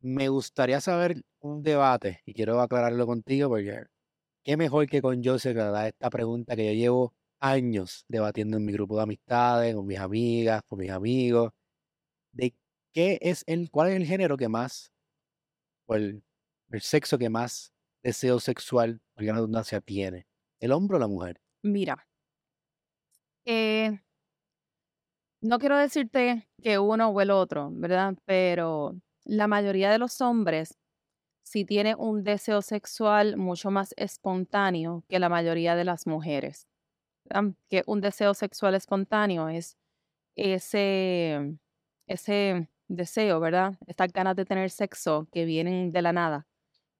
me gustaría saber un debate, y quiero aclararlo contigo porque qué mejor que con Joseph que da esta pregunta que yo llevo años debatiendo en mi grupo de amistades, con mis amigas, con mis amigos, de qué es el, cuál es el género que más, o el, el sexo que más deseo sexual, la redundancia, tiene, el hombre o la mujer. Mira, eh, no quiero decirte que uno o el otro, ¿verdad? Pero la mayoría de los hombres sí tiene un deseo sexual mucho más espontáneo que la mayoría de las mujeres. Que un deseo sexual espontáneo es ese, ese deseo, ¿verdad? Estas ganas de tener sexo que vienen de la nada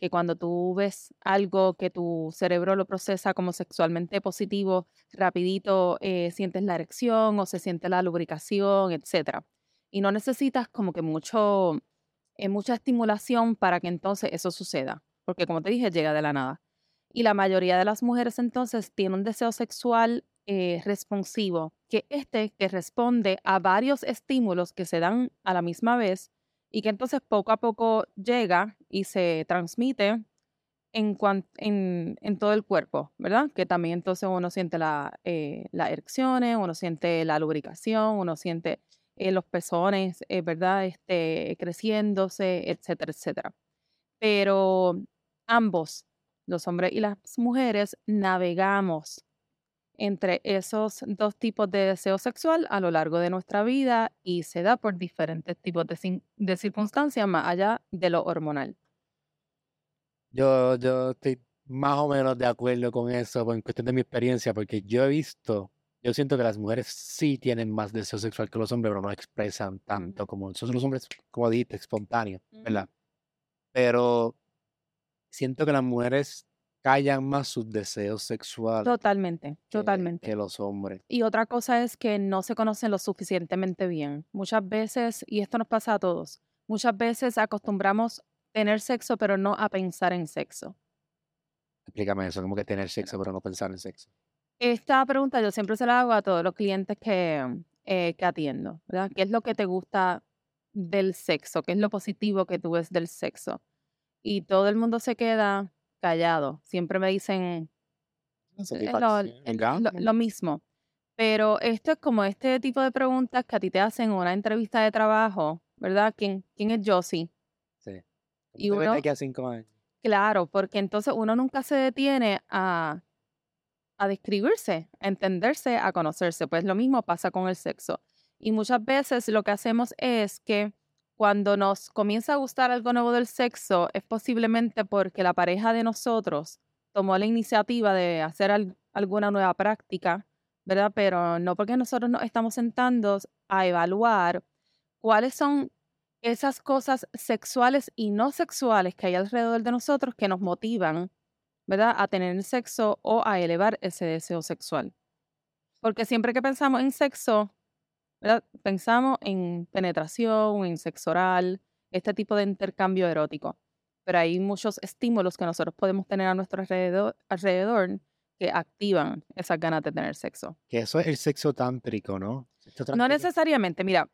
que cuando tú ves algo que tu cerebro lo procesa como sexualmente positivo, rapidito eh, sientes la erección o se siente la lubricación, etc. Y no necesitas como que mucho, mucha estimulación para que entonces eso suceda, porque como te dije, llega de la nada. Y la mayoría de las mujeres entonces tienen un deseo sexual eh, responsivo, que este que responde a varios estímulos que se dan a la misma vez y que entonces poco a poco llega y se transmite en, en, en, todo el cuerpo, ¿verdad? Que también entonces uno siente la, eh, las erecciones, uno siente la lubricación, uno siente eh, los pezones, eh, ¿verdad? Este, creciéndose, etcétera, etcétera. Pero ambos, los hombres y las mujeres, navegamos entre esos dos tipos de deseo sexual a lo largo de nuestra vida y se da por diferentes tipos de, circunstancias más allá de lo hormonal. Yo, yo estoy más o menos de acuerdo con eso en cuestión de mi experiencia, porque yo he visto, yo siento que las mujeres sí tienen más deseo sexual que los hombres, pero no expresan tanto como son los hombres, como dijiste, espontáneos, ¿verdad? Pero siento que las mujeres callan más sus deseos sexuales. Totalmente, totalmente. Que los hombres. Y otra cosa es que no se conocen lo suficientemente bien. Muchas veces, y esto nos pasa a todos, muchas veces acostumbramos tener sexo pero no a pensar en sexo. Explícame eso, como que tener sexo pero no pensar en sexo. Esta pregunta yo siempre se la hago a todos los clientes que, eh, que atiendo, ¿verdad? ¿Qué es lo que te gusta del sexo? ¿Qué es lo positivo que tú ves del sexo? Y todo el mundo se queda callado. Siempre me dicen lo, mismo. Pero esto es como este tipo de preguntas que a ti te hacen en una entrevista de trabajo, ¿verdad? ¿Quién, quién es Josie? Sí. Y uno, Claro, porque entonces uno nunca se detiene a, a describirse, a entenderse, a conocerse. Pues lo mismo pasa con el sexo. Y muchas veces lo que hacemos es que cuando nos comienza a gustar algo nuevo del sexo, es posiblemente porque la pareja de nosotros tomó la iniciativa de hacer alguna nueva práctica, ¿verdad? Pero no porque nosotros nos estamos sentando a evaluar cuáles son esas cosas sexuales y no sexuales que hay alrededor de nosotros que nos motivan, ¿verdad? A tener sexo o a elevar ese deseo sexual. Porque siempre que pensamos en sexo, Pensamos en penetración, en sexo oral, este tipo de intercambio erótico. Pero hay muchos estímulos que nosotros podemos tener a nuestro alrededor, alrededor que activan esas ganas de tener sexo. Que eso es el sexo tántrico, ¿no? No necesariamente. Mira,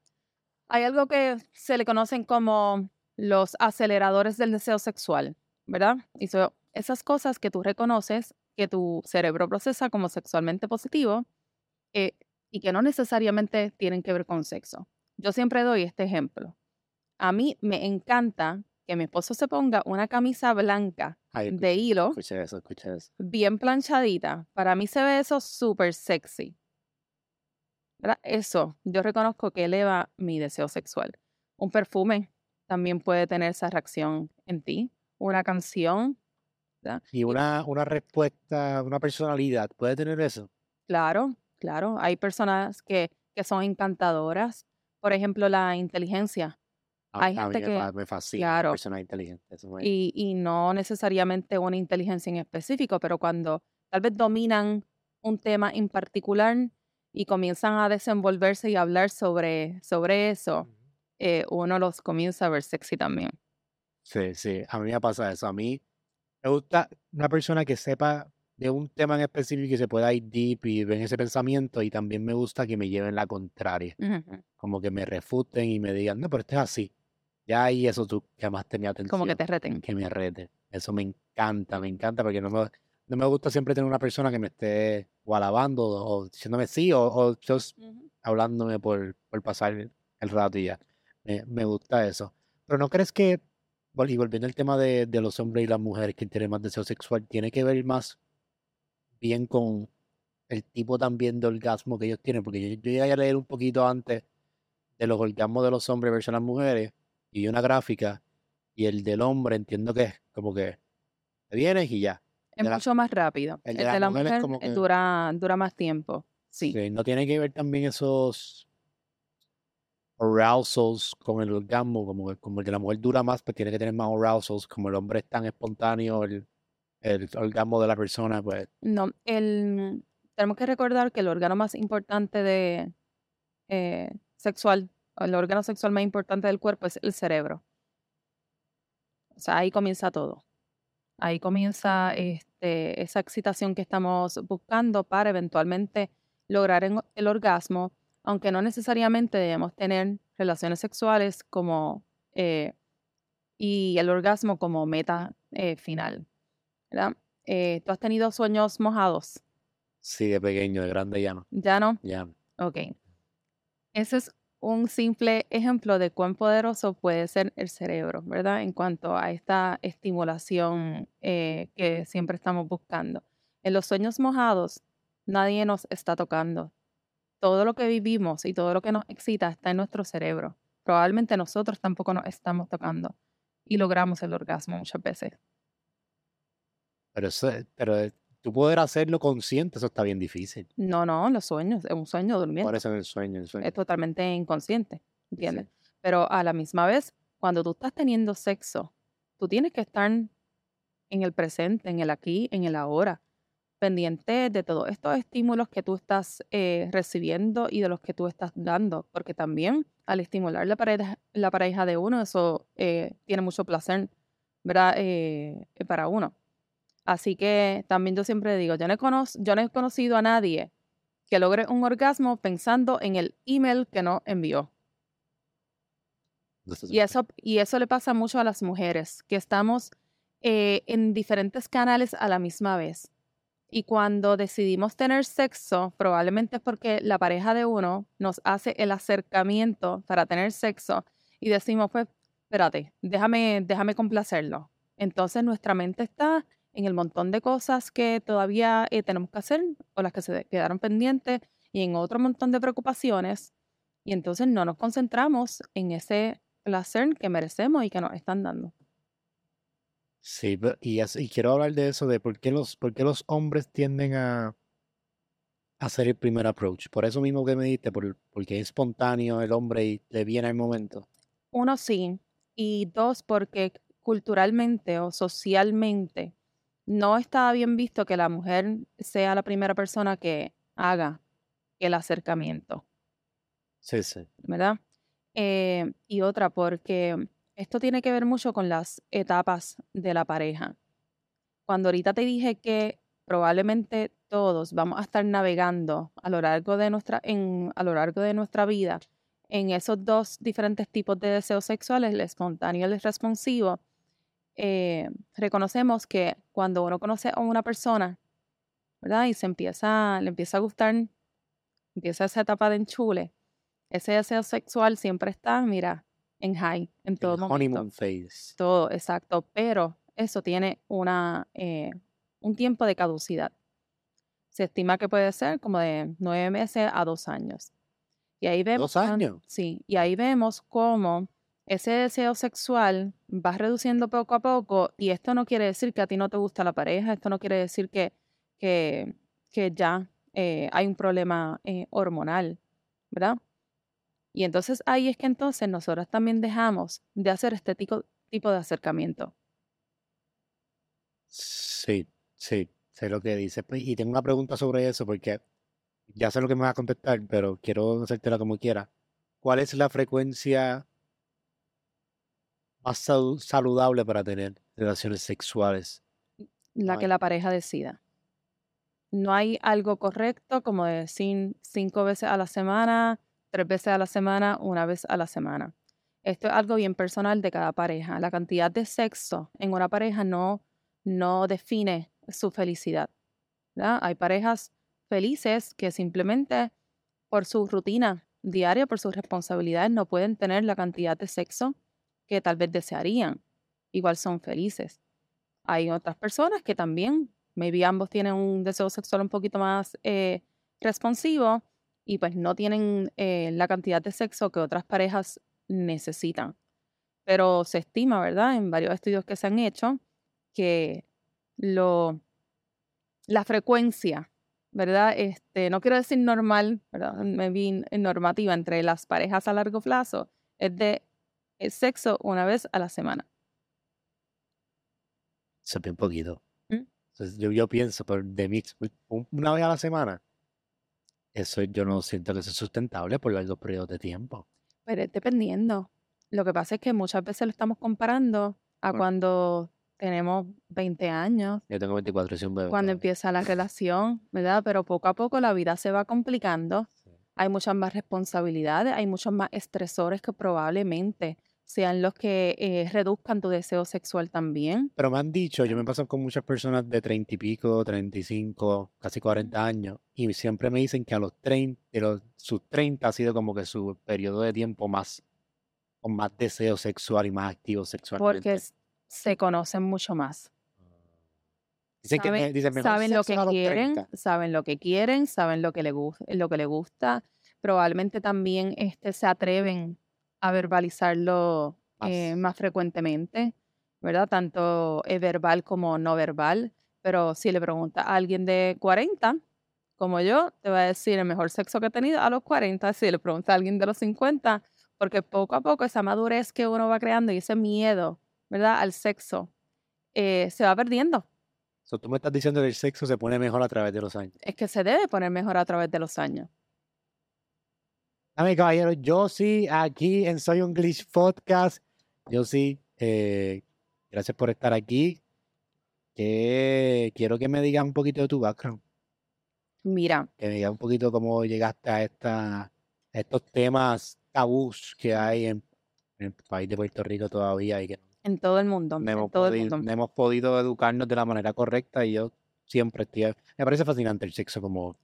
hay algo que se le conocen como los aceleradores del deseo sexual, ¿verdad? Y son esas cosas que tú reconoces, que tu cerebro procesa como sexualmente positivo, eh, y que no necesariamente tienen que ver con sexo. Yo siempre doy este ejemplo. A mí me encanta que mi esposo se ponga una camisa blanca de hilo, eso, eso. bien planchadita. Para mí se ve eso súper sexy. Eso, yo reconozco que eleva mi deseo sexual. Un perfume también puede tener esa reacción en ti. Una canción. Y una, una respuesta, una personalidad, ¿puede tener eso? Claro, Claro, hay personas que, que son encantadoras. Por ejemplo, la inteligencia. hay gente que me fascina claro, personas inteligentes. Y, y no necesariamente una inteligencia en específico, pero cuando tal vez dominan un tema en particular y comienzan a desenvolverse y hablar sobre, sobre eso, eh, uno los comienza a ver sexy también. Sí, sí, a mí me pasa eso. A mí me gusta una persona que sepa de un tema en específico y se pueda ir deep y ven ese pensamiento y también me gusta que me lleven la contraria, como que me refuten y me digan, no, pero esto es así. Ya ahí eso tú llamaste mi atención. Como que te reten. Que me rete. Eso me encanta, me encanta porque no me, no me gusta siempre tener una persona que me esté o alabando o diciéndome sí o, o just Ujú. hablándome por, por pasar el rato y ya. Me, me gusta eso. Pero ¿no crees que, vol- y volviendo al tema de, de los hombres y las mujeres que tienen más deseo sexual, tiene que ver más bien con el tipo también de orgasmo que ellos tienen? Porque yo, yo llegué a leer un poquito antes de los orgasmos de los hombres versus las mujeres y una gráfica y el del hombre entiendo que es como que te vienes y ya. Es la- mucho más rápido. el El de de la mujer es mujer como eh, que- dura, dura más tiempo. Sí. Sí, no tiene que ver también esos arousals con el orgasmo, como, que- como de la mujer dura más, pues tiene que tener más arousals, como el hombre es tan espontáneo, el, el orgasmo de la persona, pues No, el, tenemos que recordar que el órgano más importante de eh, sexual, el órgano sexual más importante del cuerpo es el cerebro. O sea, ahí comienza todo. Ahí comienza este, esa excitación que estamos buscando para eventualmente lograr el orgasmo, aunque no necesariamente debemos tener relaciones sexuales como eh, y el orgasmo como meta eh, final. ¿verdad? Eh, ¿Tú has tenido sueños mojados? sí, de pequeño, de grande ya no, ¿Ya no? ya. Ok. Ese es un simple ejemplo de cuán poderoso puede ser el cerebro, ¿verdad? En cuanto a esta estimulación eh, que siempre estamos buscando. En los sueños mojados, nadie nos está tocando. Todo lo que vivimos y todo lo que nos excita está en nuestro cerebro. Probablemente nosotros tampoco nos estamos tocando y logramos el orgasmo muchas veces. Pero, eso, pero tú poder hacerlo consciente, eso está bien difícil. No, no, los sueños, es un sueño durmiendo. Por eso en el sueño, el sueño. es totalmente inconsciente, ¿entiendes? Pero a la misma vez, cuando tú estás teniendo sexo, tú tienes que estar en el presente, en el aquí, en el ahora, pendiente de todos estos estímulos que tú estás eh, recibiendo y de los que tú estás dando, porque también al estimular la pareja, la pareja de uno, eso eh, tiene mucho placer, ¿verdad? Eh, para uno. Así que también yo siempre digo, yo no, he cono- yo no he conocido a nadie que logre un orgasmo pensando en el email que no envió. Y eso, y eso le pasa mucho a las mujeres, que estamos en diferentes canales a la misma vez. Y cuando decidimos tener sexo, probablemente es porque la pareja de uno nos hace el acercamiento para tener sexo y decimos, pues, espérate, déjame, déjame complacerlo. Entonces nuestra mente está en el montón de cosas que todavía eh, tenemos que hacer o las que se quedaron pendientes y en otro montón de preocupaciones. Y entonces no nos concentramos en ese placer que merecemos y que nos están dando. Sí, y, y quiero hablar de eso, de por qué los, por qué los hombres tienden a, a hacer el primer approach. Por eso mismo que me diste, por, porque es espontáneo el hombre y le viene el momento. Uno sí, y dos, porque culturalmente o socialmente no está bien visto que la mujer sea la primera persona que haga el acercamiento, Sí, sí. ¿verdad? Eh, y otra, porque esto tiene que ver mucho con las etapas de la pareja. Cuando ahorita te dije que probablemente todos vamos a estar navegando a lo largo de nuestra, a lo largo de nuestra vida en esos dos diferentes tipos de deseos sexuales, el espontáneo y el responsivo, eh, reconocemos que cuando uno conoce a una persona, ¿verdad? Y se empieza, le empieza a gustar, empieza esa etapa de enchule, ese deseo sexual siempre está, mira, en high, en todo El momento. honeymoon phase. Todo, exacto, pero eso tiene una, eh, un tiempo de caducidad. Se estima que puede ser como de nueve meses a dos años. Y ahí vemos. ¿Dos años? Sí, y ahí vemos cómo ese deseo sexual va reduciendo poco a poco. Y esto no quiere decir que a ti no te gusta la pareja, esto no quiere decir que, que, que ya eh, hay un problema eh, hormonal, ¿verdad? Y entonces ahí es que entonces nosotros también dejamos de hacer este tipo, tipo de acercamiento. Sí, sí, sé lo que dices. Pues, Y tengo una pregunta sobre eso porque ya sé lo que me vas a contestar, pero quiero hacértela como quiera. ¿Cuál es la frecuencia más salu- saludable para tener relaciones sexuales? la No que la pareja decida. No hay algo correcto como decir cinco veces a la semana, tres veces a la semana, una vez a la semana. esto es algo bien personal de cada pareja. La cantidad de sexo en una pareja no, no define su felicidad. Hay parejas felices que simplemente por su rutina diaria, por sus responsabilidades, no pueden tener la cantidad de sexo que tal vez desearían. Igual son felices. Hay otras personas que también, maybe ambos tienen un deseo sexual un poquito más eh, responsivo y pues no tienen eh, la cantidad de sexo que otras parejas necesitan. Pero se estima, ¿verdad? En varios estudios que se han hecho, que lo, la frecuencia, ¿verdad? Este, no quiero decir normal, ¿verdad? Maybe normativa entre las parejas a largo plazo, es de sexo una vez a la semana. Eso es bien poquito. ¿Mm? yo, yo pienso, por de mix, una vez a la semana, eso yo no siento que sea sustentable por largos periodos de tiempo. Pero es dependiendo. Lo que pasa es que muchas veces lo estamos comparando a cuando tenemos 20 años. Yo tengo 24, soy un bebé. Cuando empieza la relación, ¿verdad? Pero poco a poco la vida se va complicando. Hay muchas más responsabilidades, hay muchos más estresores que probablemente sean los que eh, reduzcan tu deseo sexual también. Pero me han dicho, yo me paso con muchas personas de 30 y pico, 35, casi 40 años, y siempre me dicen que a los 30, los, sus 30 ha sido como que su periodo de tiempo más, con más deseo sexual y más activo sexualmente. Porque se conocen mucho más. Dicen, saben, que, saben lo que quieren, saben lo que quieren, saben lo que le lo que le gusta. Probablemente también este, se atreven a verbalizarlo eh, más. frecuentemente, ¿verdad? Tanto verbal como no verbal. Pero si le pregunta a alguien de 40, como yo, te va a decir el mejor sexo que he tenido a los 40. Si le pregunta a alguien de los 50, porque poco a poco esa madurez que uno va creando y ese miedo, ¿verdad? Al sexo, eh, se va perdiendo. So, tú me estás diciendo que el sexo se pone mejor a través de los años. Es que se debe poner mejor a través de los años. Dame, caballero, yo sí, aquí en Soy un Glitch Podcast. Yo sí, eh, gracias por estar aquí. Que quiero que me digas un poquito de tu background. Mira. Que me digas un poquito cómo llegaste a, esta, estos temas tabús que hay en, el país de Puerto Rico todavía y que en todo el mundo. No hemos, todo podido, hemos podido educarnos de la manera correcta y yo siempre estoy. Me parece fascinante el sexo como,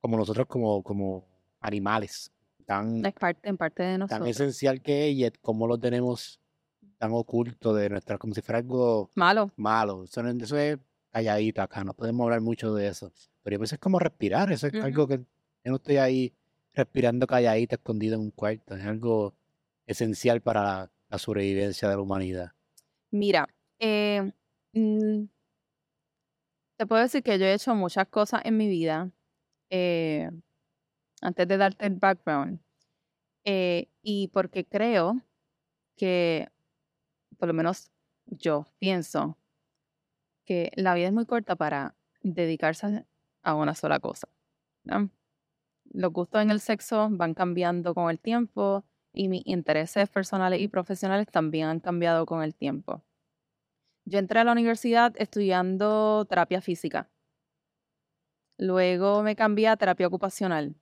como nosotros, como, como animales tan, es parte, en parte de nosotros. tan esencial que es y cómo lo tenemos tan oculto de nuestra, como si fuera algo malo. Malo. Eso, eso es calladito acá, no podemos hablar mucho de eso. Pero pues es como respirar, eso es algo que yo no estoy ahí respirando calladito, escondido en un cuarto, es algo esencial para la, sobrevivencia de la humanidad. Mira, eh, mm, te puedo decir que yo he hecho muchas cosas en mi vida. Eh, antes de darte el background. Eh, y porque creo que, por lo menos yo pienso, que la vida es muy corta para dedicarse a una sola cosa. Los gustos en el sexo van cambiando con el tiempo y mis intereses personales y profesionales también han cambiado con el tiempo. Yo entré a la universidad estudiando terapia física. Luego me cambié a terapia ocupacional.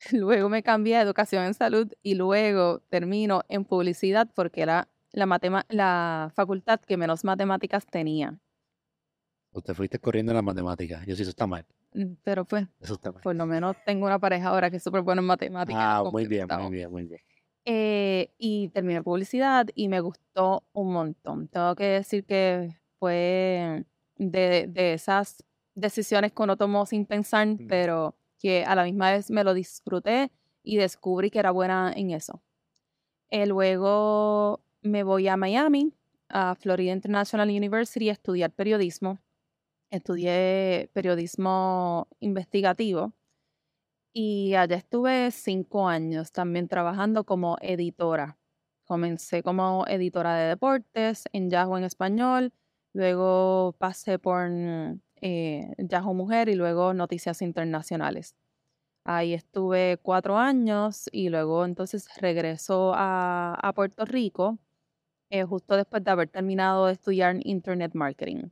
Luego me cambié a educación en salud y luego termino en publicidad porque era la, la facultad que menos matemáticas tenía. Usted fuiste corriendo en las matemáticas. Yo sí, eso está mal. Mm, pero pues, eso está mal. por lo menos tengo una pareja ahora que es súper buena en matemáticas. Ah, muy bien, muy bien, muy bien. Eh, y terminé publicidad y me gustó un montón. Tengo que decir que fue de, de esas decisiones que uno tomó sin pensar, pero que a la misma vez me lo disfruté y descubrí que era buena en eso. Eh, luego me voy a Miami, a Florida International University, a estudiar periodismo. Estudié periodismo investigativo y allá estuve cinco años también trabajando como editora. Comencé como editora de deportes en Yahoo en español, luego pasé por eh, Yahoo Mujer y luego Noticias Internacionales. Ahí estuve cuatro años y luego entonces regresó a, Puerto Rico eh, justo después de haber terminado de estudiar Internet Marketing.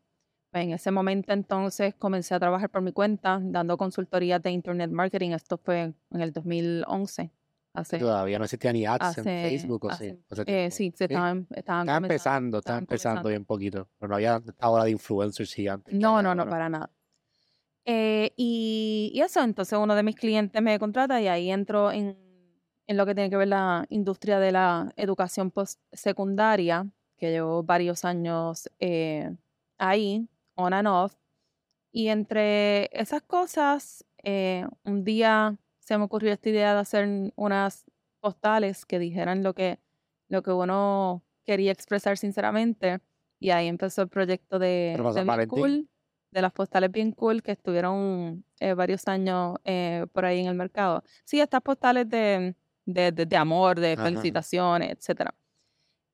En ese momento entonces comencé a trabajar por mi cuenta dando consultorías de Internet Marketing. Esto fue en el 2011, Hace, Todavía no existía ni ads en hace- Facebook o hace- sí. eh, sí, se estaban, estaban empezando, estaba estaban empezando bien poquito. Pero no había ola de influencers gigantes. No, no, no, ahora. para nada. Eh, y, y eso, entonces uno de mis clientes me contrata y ahí entro en, en lo que tiene que ver la industria de la educación postsecundaria, que llevo varios años eh, ahí, on and off. Y entre esas cosas, eh, un día se me ocurrió esta idea de hacer unas postales que dijeran lo que, lo que uno quería expresar sinceramente. Y ahí empezó el proyecto de, de. Cool, de las postales bien cool que estuvieron eh, varios años eh, por ahí en el mercado. Sí, estas postales de, de, de- de amor, de Ajá. felicitaciones, etcétera.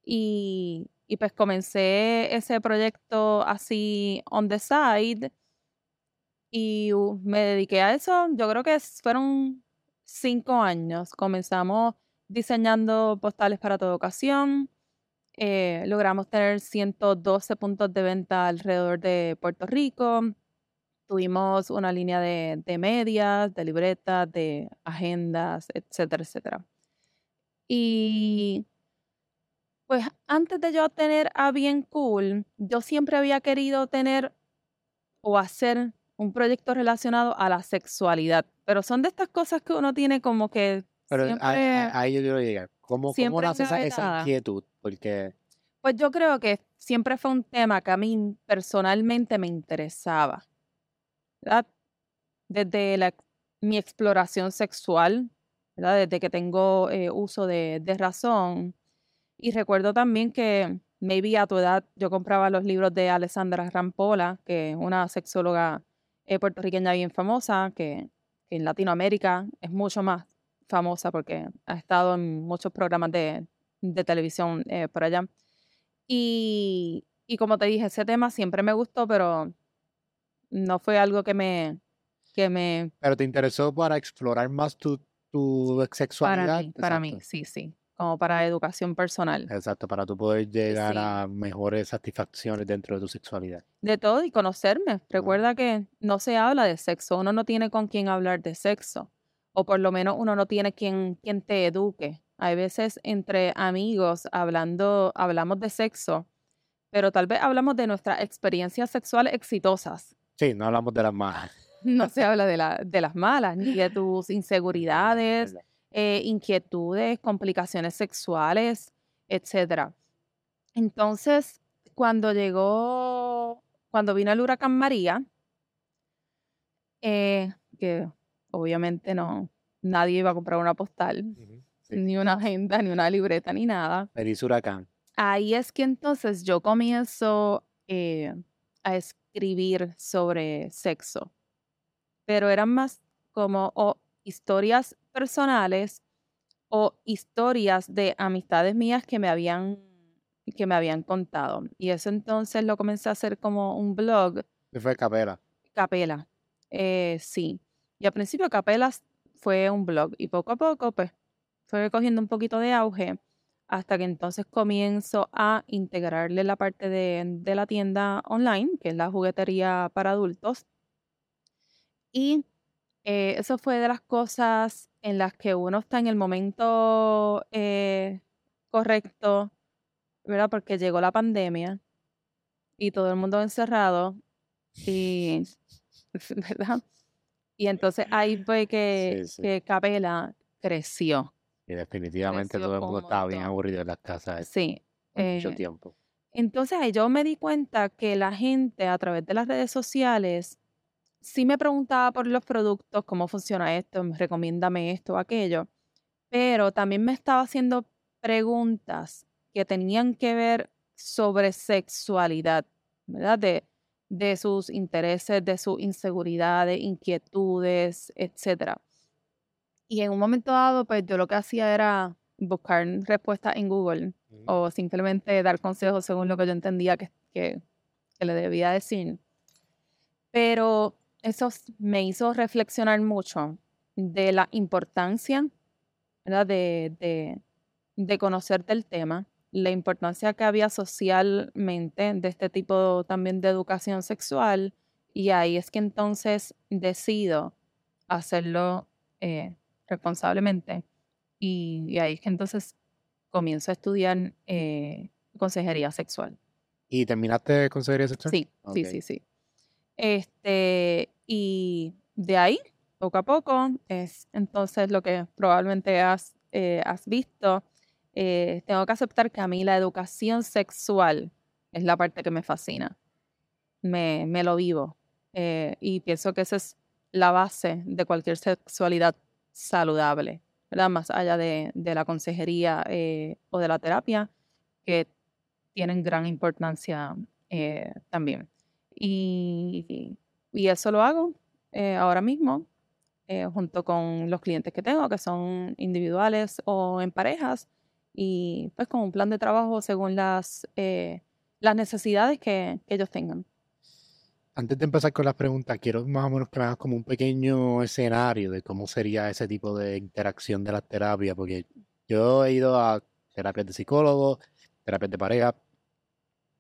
Y, y pues comencé ese proyecto así on the side y uh, me dediqué a eso. Yo creo que fueron cinco años. Comenzamos diseñando postales para toda ocasión. eh, logramos tener 112 puntos de venta alrededor de Puerto Rico. Tuvimos una línea de, de medias, de libretas, de agendas, etcétera, etcétera. Y pues antes de yo tener a Bien Cool, yo siempre había querido tener o hacer un proyecto relacionado a la sexualidad. Pero son de estas cosas que uno tiene como que Pero a- siempre... a- ahí yo quiero llegar. ¿Cómo, cómo nace esa, esa inquietud? Porque Pues yo creo que siempre fue un tema que a mí personalmente me interesaba, ¿verdad? Desde la- mi exploración sexual, ¿verdad? Desde que tengo eh, uso de, de razón. Y recuerdo también que maybe a tu edad yo compraba los libros de Alessandra Rampola, que es una sexóloga eh, puertorriqueña bien famosa, que, en Latinoamérica es mucho más famosa porque ha estado en muchos programas de, de televisión eh, por allá. Y, y como te dije, ese tema siempre me gustó, pero no fue algo que me, que me, pero te interesó para explorar más tu, tu para sexualidad. mí, para mí, sí, sí, como para educación personal. Exacto, para tú poder llegar Sí. a mejores satisfacciones dentro de tu sexualidad. De todo y conocerme. Recuerda que no se habla de sexo, uno no tiene con quién hablar de sexo, o por lo menos uno no tiene quien, quien te eduque. Hay veces entre amigos hablando, hablamos de sexo, pero tal vez hablamos de nuestras experiencias sexuales exitosas. Sí, no hablamos de las más. No se habla de, la, de las malas, ni de tus inseguridades, eh, inquietudes, complicaciones sexuales, etcétera. Entonces, cuando llegó, cuando vino el huracán María, eh, que obviamente no, nadie iba a comprar una postal, sí. ni una agenda, ni una libreta, ni nada. Feliz huracán. Ahí es que entonces yo comienzo eh, a escribir sobre sexo, pero eran más como o historias personales o historias de amistades mías que me habían que me habían contado. Y eso entonces lo comencé a hacer como un blog, ¿Qué fue Capela? Capela. Eh, sí. Y al principio Capela fue un blog y poco a poco pues fue cogiendo un poquito de auge hasta que entonces comienzo a integrarle la parte de, de la tienda online, que es la juguetería para adultos. Y eh, eso fue de las cosas en las que uno está en el momento eh, correcto, ¿verdad? Porque llegó la pandemia y todo el mundo encerrado y, ¿verdad? Y entonces ahí fue que, Sí, sí. que Capela creció. Y definitivamente Creció todo el mundo un estaba bien aburrido en las casas Sí. por mucho eh, tiempo. entonces ahí yo me di cuenta que la gente a través de las redes sociales sí me preguntaba por los productos, cómo funciona esto, recomiéndame esto o aquello, pero también me estaba haciendo preguntas que tenían que ver sobre sexualidad, ¿verdad? De, de sus intereses, de sus inseguridades, inquietudes, etcétera. Y en un momento dado, pues yo lo que hacía era buscar respuestas en Google Ujú. o simplemente dar consejos según lo que yo entendía que, que, que le debía decir. Pero eso me hizo reflexionar mucho de la importancia ¿verdad? De, de, de conocer del tema, la importancia que había socialmente de este tipo también de educación sexual, y ahí es que entonces decido hacerlo eh, responsablemente y, ahí es que entonces comienzo a estudiar eh, consejería sexual. ¿Y terminaste consejería sexual? Sí, sí, sí, sí. Este, y de ahí, poco a poco, es entonces lo que probablemente has, eh, visto. Eh, tengo que aceptar que a mí la educación sexual es la parte que me fascina. Me, me lo vivo. y pienso que esa es la base de cualquier sexualidad saludable. ¿verdad? Más allá de, la consejería eh, o de la terapia, que tienen gran importancia eh, también. Y, eso lo hago eh, ahora mismo, junto con los clientes que tengo, que son individuales o en parejas, y pues con un plan de trabajo según las, las necesidades que ellos tengan. Antes de empezar con las preguntas, quiero más o menos que me hagas como un pequeño escenario de cómo sería ese tipo de interacción de la terapia, porque yo he ido a terapias de psicólogo, terapias de pareja,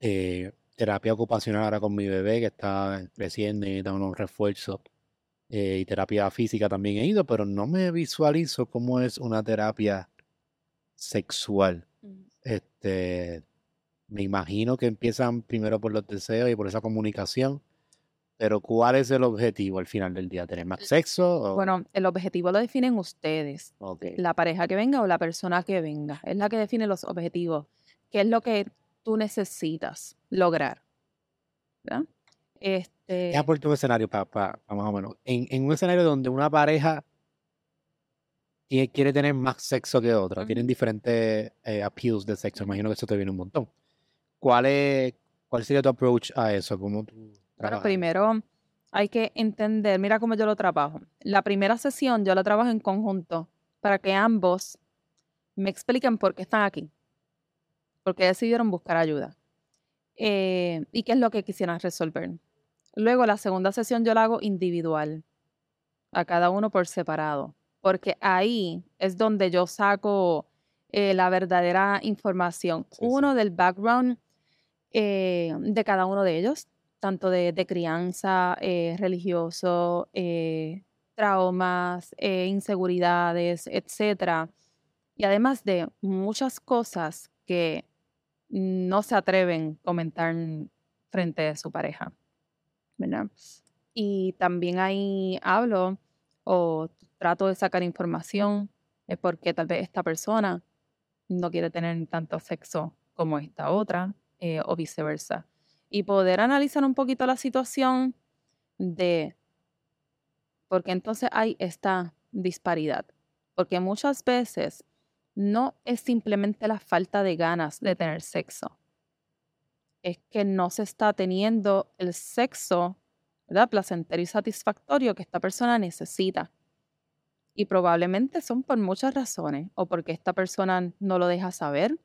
eh, terapia ocupacional ahora con mi bebé que está creciendo y da unos refuerzos, eh, y terapia física también he ido, pero no me visualizo cómo es una terapia sexual. Mm. Este, me imagino que empiezan primero por los deseos y por esa comunicación pero ¿cuál es el objetivo al final del día? ¿Tener más sexo? Bueno, el objetivo lo definen ustedes. La pareja que venga o la persona que venga. Es la que define los objetivos. ¿Qué es lo que tú necesitas lograr? ¿Verdad? Este... Ya por un escenario para más o menos. En, un escenario donde una pareja quiere tener más sexo que otra, tienen diferentes eh, appeals de sexo, imagino que eso te viene un montón. ¿Cuál, es, ¿Cuál sería tu approach a eso? ¿Cómo tú bueno, primero hay que entender, mira cómo yo lo trabajo. La primera sesión yo la trabajo en conjunto para que ambos me expliquen por qué están aquí, por qué decidieron buscar ayuda eh, y qué es lo que quisieran resolver. Luego la segunda sesión yo la hago individual, a cada uno por separado, porque ahí es donde yo saco eh, la verdadera información. uno del background eh, de cada uno de ellos, tanto de, crianza, eh, religioso, eh, traumas, eh, inseguridades, etc. Y además de muchas cosas que no se atreven a comentar frente a su pareja. ¿verdad? Y también ahí hablo o trato de sacar información de por qué tal vez esta persona no quiere tener tanto sexo como esta otra o viceversa y poder analizar un poquito la situación de por qué entonces hay esta disparidad. Porque muchas veces no es simplemente la falta de ganas de tener sexo. Es que no se está teniendo el sexo ¿verdad? placentero y satisfactorio que esta persona necesita. Y probablemente son por muchas razones, o porque esta persona no lo deja saber,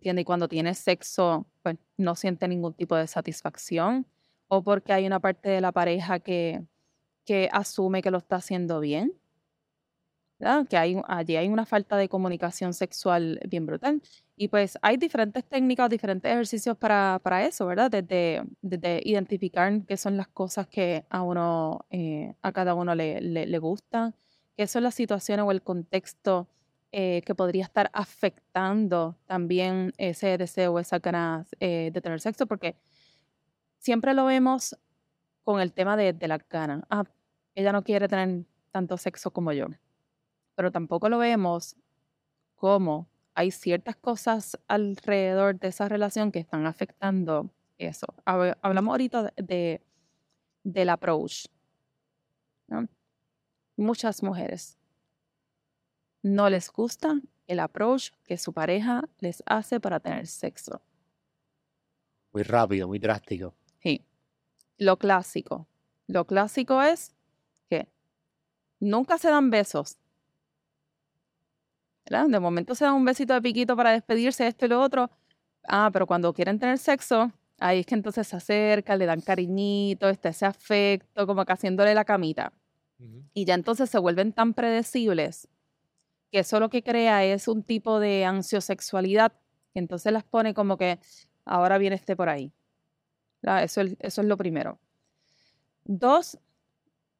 y cuando tiene sexo, pues no siente ningún tipo de satisfacción, o porque hay una parte de la pareja que asume que lo está haciendo bien, que hay, allí hay una falta de comunicación sexual bien brutal. Y pues hay diferentes técnicas, diferentes ejercicios para, para eso, ¿verdad? Desde, desde, identificar qué son las cosas que a uno, eh, a cada uno le, le, le gustan, qué son las situaciones o el contexto eh, que podría estar afectando también ese deseo o esa ganas eh, de tener sexo, porque siempre lo vemos con el tema de, de la gana. Ah, ella no quiere tener tanto sexo como yo. Pero tampoco lo vemos como hay ciertas cosas alrededor de esa relación que están afectando eso. Hablamos ahorita de, del approach. Muchas mujeres no les gusta el approach que su pareja les hace para tener sexo. Muy rápido, muy drástico. Sí. Lo clásico. Lo clásico es que nunca se dan besos. ¿Verdad? De momento se dan un besito de piquito para despedirse, esto y lo otro. Ah, pero cuando quieren tener sexo, ahí es que entonces se acercan, le dan cariñito, este, ese afecto, como que haciéndole la camita. Y ya entonces se vuelven tan predecibles que eso lo que crea es un tipo de ansiosexualidad, que entonces las pone como que ahora viene este por ahí. Eso, eso es lo primero. Dos,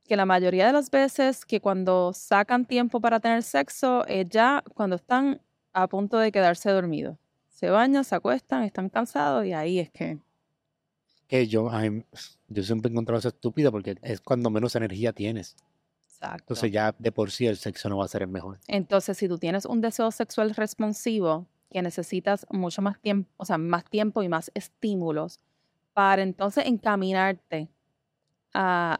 que la mayoría de las veces que cuando sacan tiempo para tener sexo es ya cuando están a punto de quedarse dormidos. Se bañan, se acuestan, están cansados y ahí es que... Que yo, yo siempre he encontrado eso estúpido porque es cuando menos energía tienes. Exacto. Entonces ya de por sí el sexo no va a ser el mejor. Entonces, si tú tienes un deseo sexual responsivo, que necesitas mucho más tiempo, o sea, más tiempo y más estímulos para entonces encaminarte a,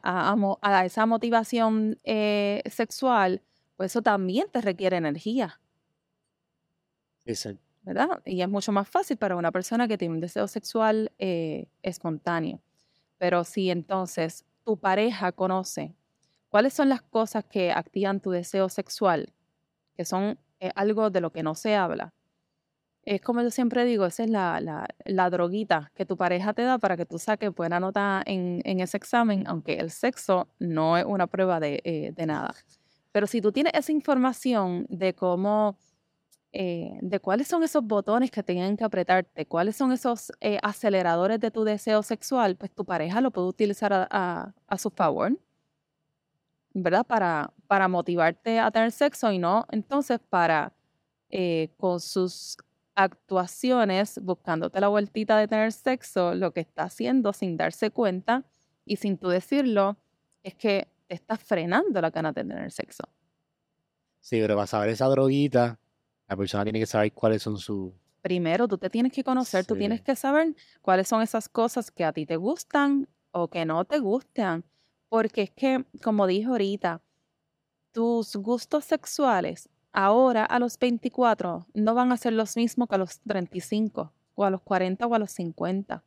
a, esa motivación eh, sexual, pues eso también te requiere energía. Exacto. ¿Verdad? Y es mucho más fácil para una persona que tiene un deseo sexual eh, espontáneo. Pero si entonces tu pareja conoce cuáles son las cosas que activan tu deseo sexual, que son eh, algo de lo que no se habla, es como yo siempre digo, esa es la, la, droguita que tu pareja te da para que tú saques buena nota en, en ese examen, aunque el sexo no es una prueba de, eh, de nada. Pero si tú tienes esa información de cómo, eh, de cuáles son esos botones que tienen que apretarte, cuáles son esos eh, aceleradores de tu deseo sexual, pues tu pareja lo puede utilizar a, a, a su favor. ¿Verdad? Para, para motivarte a tener sexo y no entonces para con sus actuaciones buscándote la vueltita de tener sexo, lo que está haciendo sin darse cuenta y sin tú decirlo, es que te estás frenando la ganas de tener sexo. Sí, pero para saber esa droguita, la persona tiene que saber cuáles son sus... Primero, tú te tienes que conocer, tú tienes que saber cuáles son esas cosas que a ti te gustan o que no te gustan. Porque es que, como dije ahorita, tus gustos sexuales ahora a los 24 no van a ser los mismos que a los 35 o a los 40 o a los 50.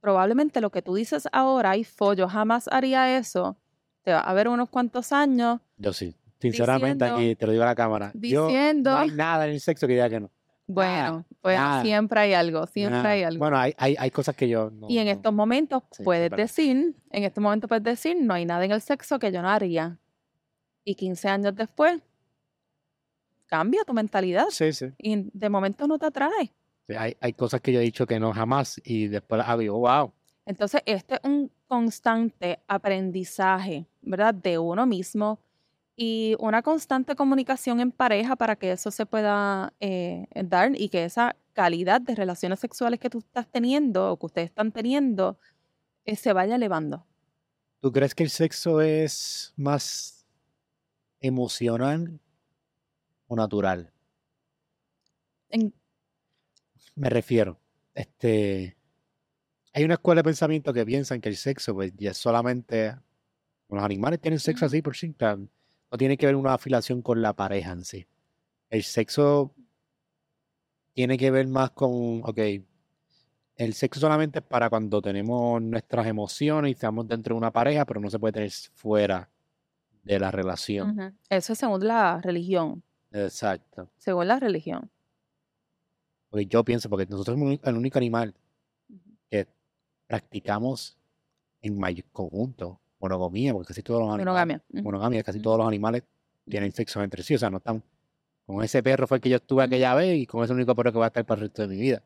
Probablemente lo que tú dices ahora, y fo, yo jamás haría eso, te va a ver unos cuantos años. Yo sí, sinceramente aquí te lo digo a la cámara. Diciendo, yo, no hay nada en el sexo que diga que no. Bueno, pues siempre hay algo, siempre hay algo. Bueno, hay, hay, hay, cosas que yo no, Y en estos momentos puedes decir, en estos momentos puedes decir, no hay nada en el sexo que yo no haría. Y 15 años después, cambia tu mentalidad. Sí, sí. Y de momento no te atrae. hay, hay, cosas que yo he dicho que no jamás y después las digo, wow. Entonces, este es un constante aprendizaje, ¿verdad? De uno mismo y una constante comunicación en pareja para que eso se pueda eh, dar y que esa calidad de relaciones sexuales que tú estás teniendo o que ustedes están teniendo eh, se vaya elevando. ¿Tú crees que el sexo es más emocional o natural? Me refiero, este, hay una escuela de pensamiento que piensan que el sexo, pues, ya solamente, los animales tienen sexo así por sí, no tiene que ver una afiliación con la pareja en sí. El sexo tiene que ver más con, ok, el sexo solamente es para cuando tenemos nuestras emociones y estamos dentro de una pareja, pero no se puede tener fuera de la relación. Eso es según la religión. Exacto. Según la religión. Porque yo pienso, porque nosotros somos el único animal que practicamos en mayor conjunto monogamia, porque casi todos los animales. Monogamia. casi todos los animales tienen sexo entre sí. O sea, no están. Con ese perro fue el que yo estuve aquella vez y con ese único perro que va a estar para el resto de mi vida.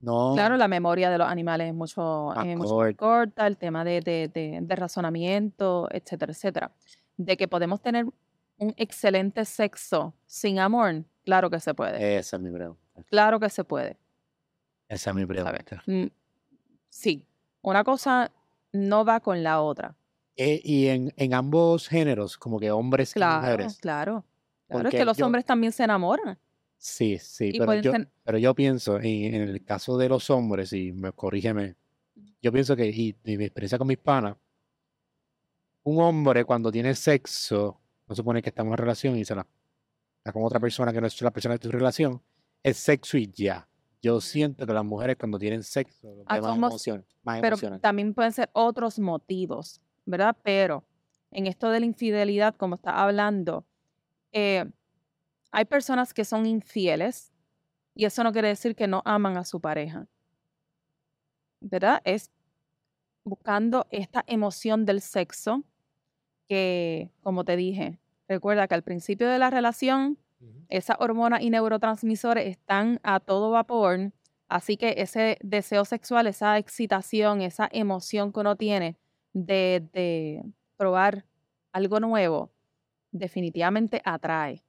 No. Claro, la memoria de los animales es mucho, corta, el tema de, de, de razonamiento, etcétera, etcétera. De que podemos tener un excelente sexo sin amor? Claro que se puede. Esa es mi pregunta. Claro que se puede. Esa es mi pregunta. Mm, sí, una cosa no va con la otra. Eh, y en, en, ambos géneros, como que hombres y mujeres. Claro, claro. es que los hombres también se enamoran. Sí, sí, pero yo, pero yo, pienso, en, en, el caso de los hombres, y me corrígeme, yo pienso que, y, y mi experiencia con mis panas, un hombre cuando tiene sexo no supone que estamos en relación y se la da con otra persona que no es la persona de tu relación, es sexo y ya. Yo siento que las mujeres cuando tienen sexo, ah, más, emoción, pero también pueden ser otros motivos, ¿verdad? Pero en esto de la infidelidad, como está hablando, eh, hay personas que son infieles y eso no quiere decir que no aman a su pareja, ¿verdad? Es buscando esta emoción del sexo que, como te dije, recuerda que al principio de la relación, esas hormonas y neurotransmisores están a todo vapor, así que ese deseo sexual, esa excitación, esa emoción que uno tiene de, probar algo nuevo, definitivamente atrae.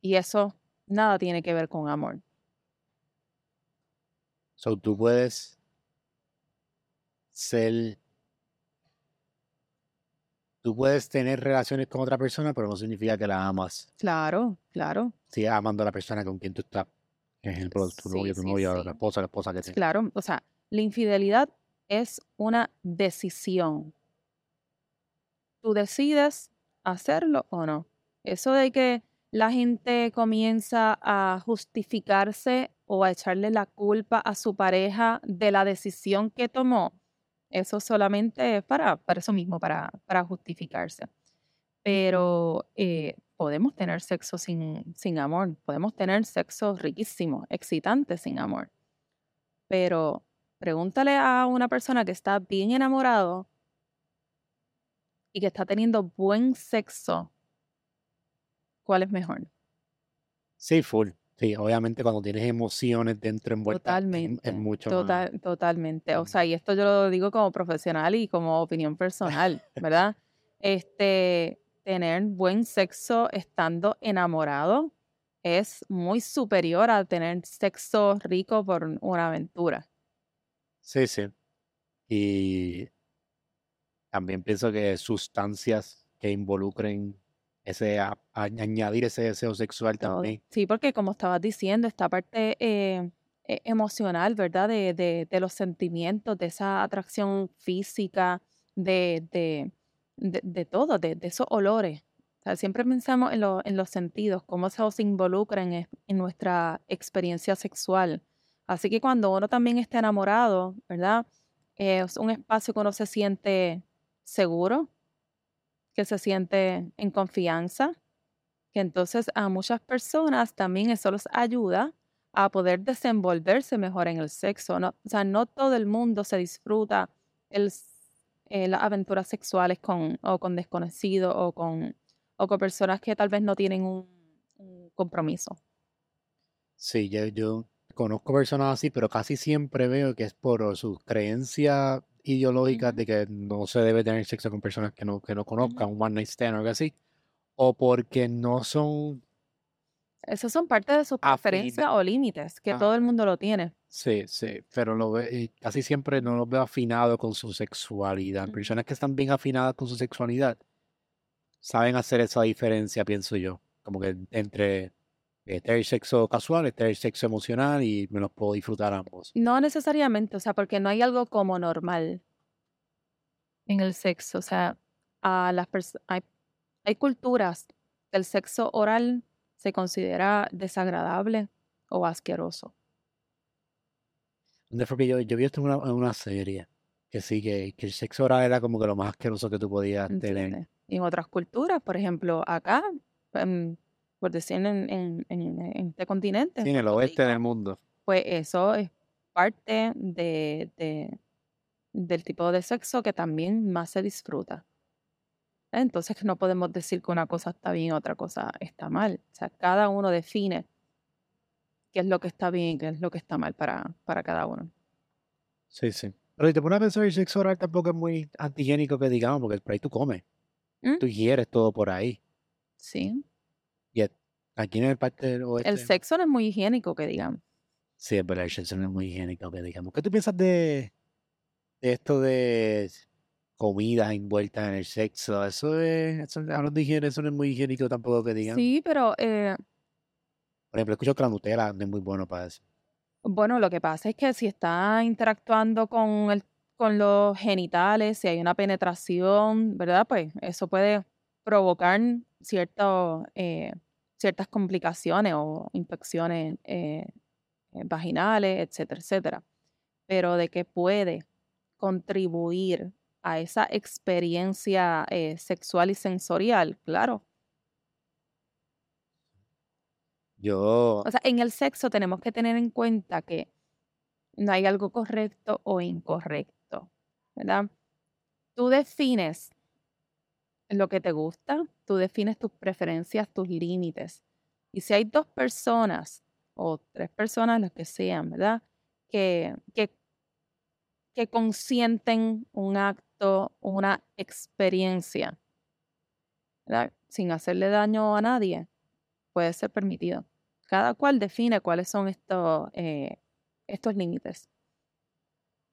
Y eso nada tiene que ver con amor. So, tú puedes ser. Tú puedes tener relaciones con otra persona, pero no significa que la amas. Claro, claro. Sigues amando a la persona con quien tú estás. Por ejemplo, tu Sí, novio, tu sí, novia, sí. la esposa, la esposa que tienes. Claro, o sea, la infidelidad es una decisión. Tú decides hacerlo o no. Eso de que la gente comienza a justificarse o a echarle la culpa a su pareja de la decisión que tomó, eso solamente es para, para eso mismo, para, para justificarse. Pero eh, podemos tener sexo sin, sin amor, podemos tener sexo riquísimo, excitante sin amor. Pero pregúntale a una persona que está bien enamorado y que está teniendo buen sexo, ¿cuál es mejor? Sí, full. Sí, obviamente cuando tienes emociones dentro envueltas, Totalmente. es, mucho más. Total, totalmente. O Mm. sea, y esto yo lo digo como profesional y como opinión personal, ¿verdad? Este, tener buen sexo estando enamorado es muy superior a tener sexo rico por una aventura. Sí, sí. Y también pienso que sustancias que involucren ese a- a- añadir ese deseo sexual Todo. también. Sí, porque como estabas diciendo, esta parte eh, e- emocional, ¿verdad? De, de- de los sentimientos, de esa atracción física, de, de, de, todo, de, esos olores. O sea, siempre pensamos en, lo- en los sentidos, cómo eso se involucra en, en nuestra experiencia sexual. Así que cuando uno también está enamorado, ¿verdad? Es un espacio que uno se siente seguro, que se siente en confianza que entonces a muchas personas también eso los ayuda a poder desenvolverse mejor en el sexo. ¿no? O sea, no todo el mundo se disfruta el, eh, las aventuras sexuales con, o con desconocidos o con, o con personas que tal vez no tienen un, compromiso. Sí, yo conozco personas así, pero casi siempre veo que es por sus creencias ideológicas de que no se debe tener sexo con personas que no, que no conozcan, un one night stand o algo así, o porque no son, Esas son parte de sus preferencias o límites, que Ah. todo el mundo lo tiene. sí, sí, pero lo ve- y casi siempre no los veo afinados con su sexualidad. Personas que están bien afinadas con su sexualidad saben hacer esa diferencia, pienso yo, como que entre eh, tener sexo casual, tener sexo emocional y me los puedo disfrutar ambos. No necesariamente, o sea, porque no hay algo como normal en el sexo. O sea, a las hay, hay culturas que el sexo oral se considera desagradable o asqueroso. ¿Dónde fue que yo, yo vi esto en una, en una serie? Que sí, que, que el sexo oral era como que lo más asqueroso que tú podías tener. Y en otras culturas, por ejemplo, acá, em, por decir en, en, en- en este continente, Sí, en el oeste del mundo. pues eso es parte de, de- del tipo de sexo que también más se disfruta. Entonces no podemos decir que una cosa está bien y otra cosa está mal. O sea, cada uno define qué es lo que está bien y qué es lo que está mal para, para cada uno. Sí, sí. Pero si te pones a pensar, el sexo oral tampoco es muy antihigiénico que digamos, porque por ahí tú comes. ¿Mm? Tú hieres todo por ahí. Sí. Y aquí en el parte del El sexo no es muy higiénico, que digamos. Sí, verdad, el sexo no es muy higiénico que digamos. ¿Qué tú piensas de, de esto de comidas envueltas en el sexo? Eso es, eso, hablando de higiene, eso no es muy higiénico tampoco que digamos. Sí, pero eh, Por ejemplo, escucho que la Nutella no es muy bueno para eso. bueno, lo que pasa es que si está interactuando con el, con los genitales, si hay una penetración, ¿verdad? Pues eso puede provocar cierto, eh, ciertas complicaciones o infecciones eh, eh, vaginales, etcétera, etcétera. Pero de que puede contribuir a esa experiencia eh, sexual y sensorial, claro. Yo, O sea, en el sexo tenemos que tener en cuenta que no hay algo correcto o incorrecto, ¿verdad? Tú defines lo que te gusta, tú defines tus preferencias, tus límites. Y si hay dos personas o tres personas, las que sean, ¿verdad? Que, que, que consienten un acto una experiencia, ¿verdad? sin hacerle daño a nadie, puede ser permitido. Cada cual define cuáles son estos, eh, estos límites.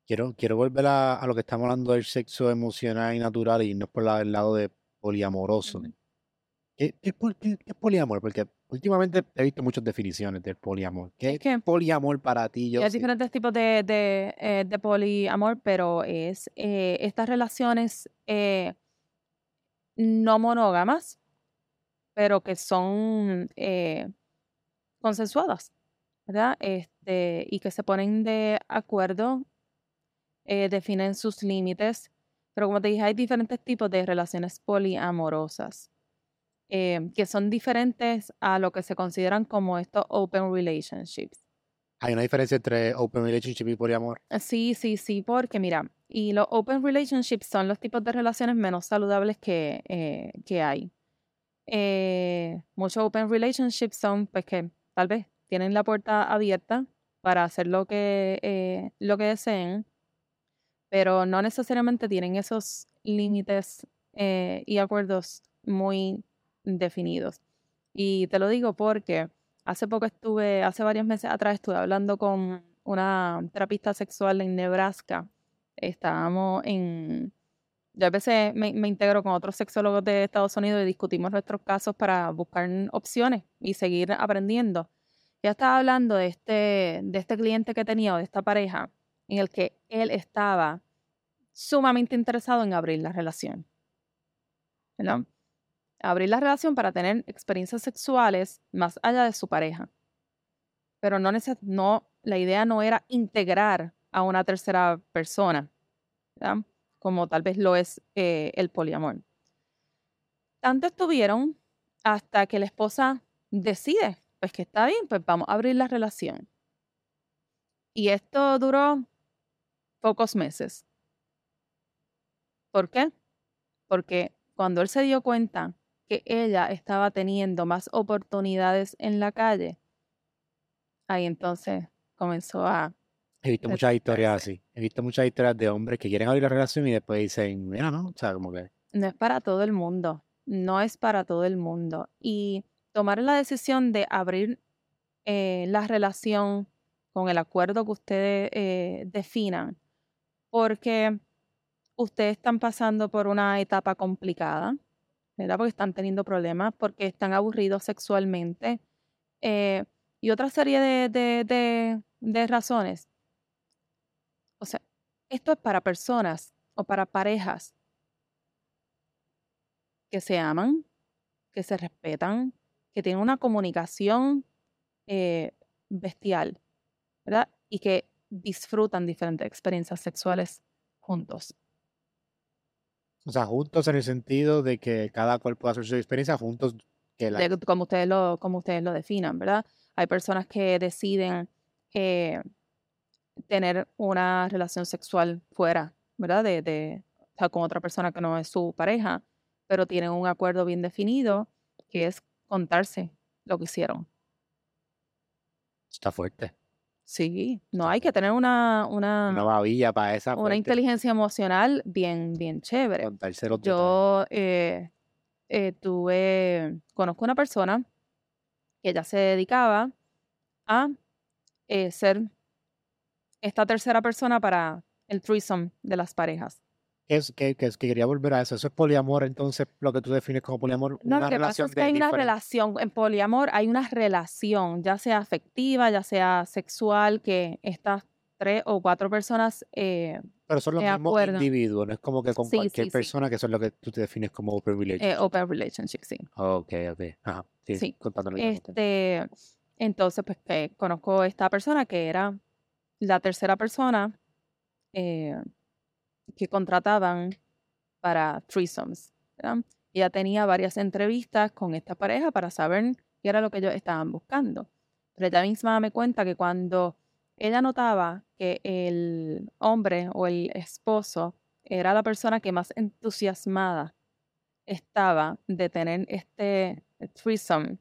Quiero, quiero volver a, lo que estamos hablando del sexo emocional y natural y irnos por el lado de poliamoroso. ¿Qué, qué qué- qué es poliamor? Porque últimamente he visto muchas definiciones del poliamor. ¿Qué Es que poliamor para ti? Yo hay diferentes tipos de, de, eh, de poliamor, pero es eh, estas relaciones eh, no monógamas, pero que son consensuadas, ¿verdad? Este, y que se ponen de acuerdo, definen sus límites, pero como te dije, hay diferentes tipos de relaciones poliamorosas, eh, que son diferentes a lo que se consideran como estos open relationships. Hay una diferencia entre open relationship y poliamor. Sí, sí, sí, porque mira, y los open relationships son los tipos de relaciones menos saludables que, eh, que hay. Eh, muchos open relationships son, pues, que tal vez tienen la puerta abierta para hacer lo que, eh, lo que deseen, pero no necesariamente tienen esos límites eh, y acuerdos muy definidos. Y te lo digo porque hace poco estuve, hace varios meses atrás estuve hablando con una terapista sexual en Nebraska. Estábamos en, yo a me, me integro con otros sexólogos de Estados Unidos y discutimos nuestros casos para buscar opciones y seguir aprendiendo. Ya estaba hablando de este, de este cliente que tenía o de esta pareja en el que él estaba sumamente interesado en abrir la relación. ¿verdad? Abrir la relación para tener experiencias sexuales más allá de su pareja. Pero no, no la idea no era integrar a una tercera persona, ¿verdad? como tal vez lo es eh, el poliamor. Tanto estuvieron hasta que la esposa decide, pues que está bien, pues vamos a abrir la relación. Y esto duró pocos meses. ¿Por qué? Porque cuando él se dio cuenta que ella estaba teniendo más oportunidades en la calle, ahí entonces comenzó a... He visto muchas historias así. He visto muchas historias de hombres que quieren abrir la relación y después dicen, mira, no, o sea, como que No es para todo el mundo, no es para todo el mundo. Y tomar la decisión de abrir eh, la relación con el acuerdo que ustedes eh, definan, porque ustedes están pasando por una etapa complicada, ¿verdad? Porque están teniendo problemas, porque están aburridos sexualmente eh, y otra serie de, razones. O sea, esto es para personas o para parejas que se aman, que se respetan, que tienen una comunicación eh, bestial, ¿verdad? Y que disfrutan diferentes experiencias sexuales juntos. O sea, juntos en el sentido de que cada cual pueda hacer su experiencia, juntos que la... de- como ustedes lo, como ustedes lo definan, ¿verdad? Hay personas que deciden eh, tener una relación sexual fuera, ¿verdad? De, de, o sea, con otra persona que no es su pareja, pero tienen un acuerdo bien definido que es contarse lo que hicieron. Está fuerte. Sí, no hay que tener una, una, Una babilla para esa una fuerte, inteligencia emocional bien, bien chévere. Yo eh, eh, tuve, conozco una persona que ella se dedicaba a eh, ser esta tercera persona para el threesome de las parejas. ¿Qué es, que, que, que quería volver a eso. Eso es poliamor, entonces, lo que tú defines como poliamor, No, una lo que pasa relación es que hay una diferentes- relación, en poliamor hay una relación, ya sea afectiva, ya sea sexual, que estas tres o cuatro personas eh, Pero son los mismos individuos, no es como que con Sí, cualquier sí, sí. persona, que eso es lo que tú te defines como open eh, relationship. open relationship, sí. Ok, ok. Ajá. Sí, Sí. Este, entonces, pues que conozco esta persona que era la tercera persona eh, que contrataban para threesomes. ¿verdad? Ella tenía varias entrevistas con esta pareja para saber qué era lo que ellos estaban buscando. Pero ella misma me cuenta que cuando ella notaba que el hombre o el esposo era la persona que más entusiasmada estaba de tener este threesome,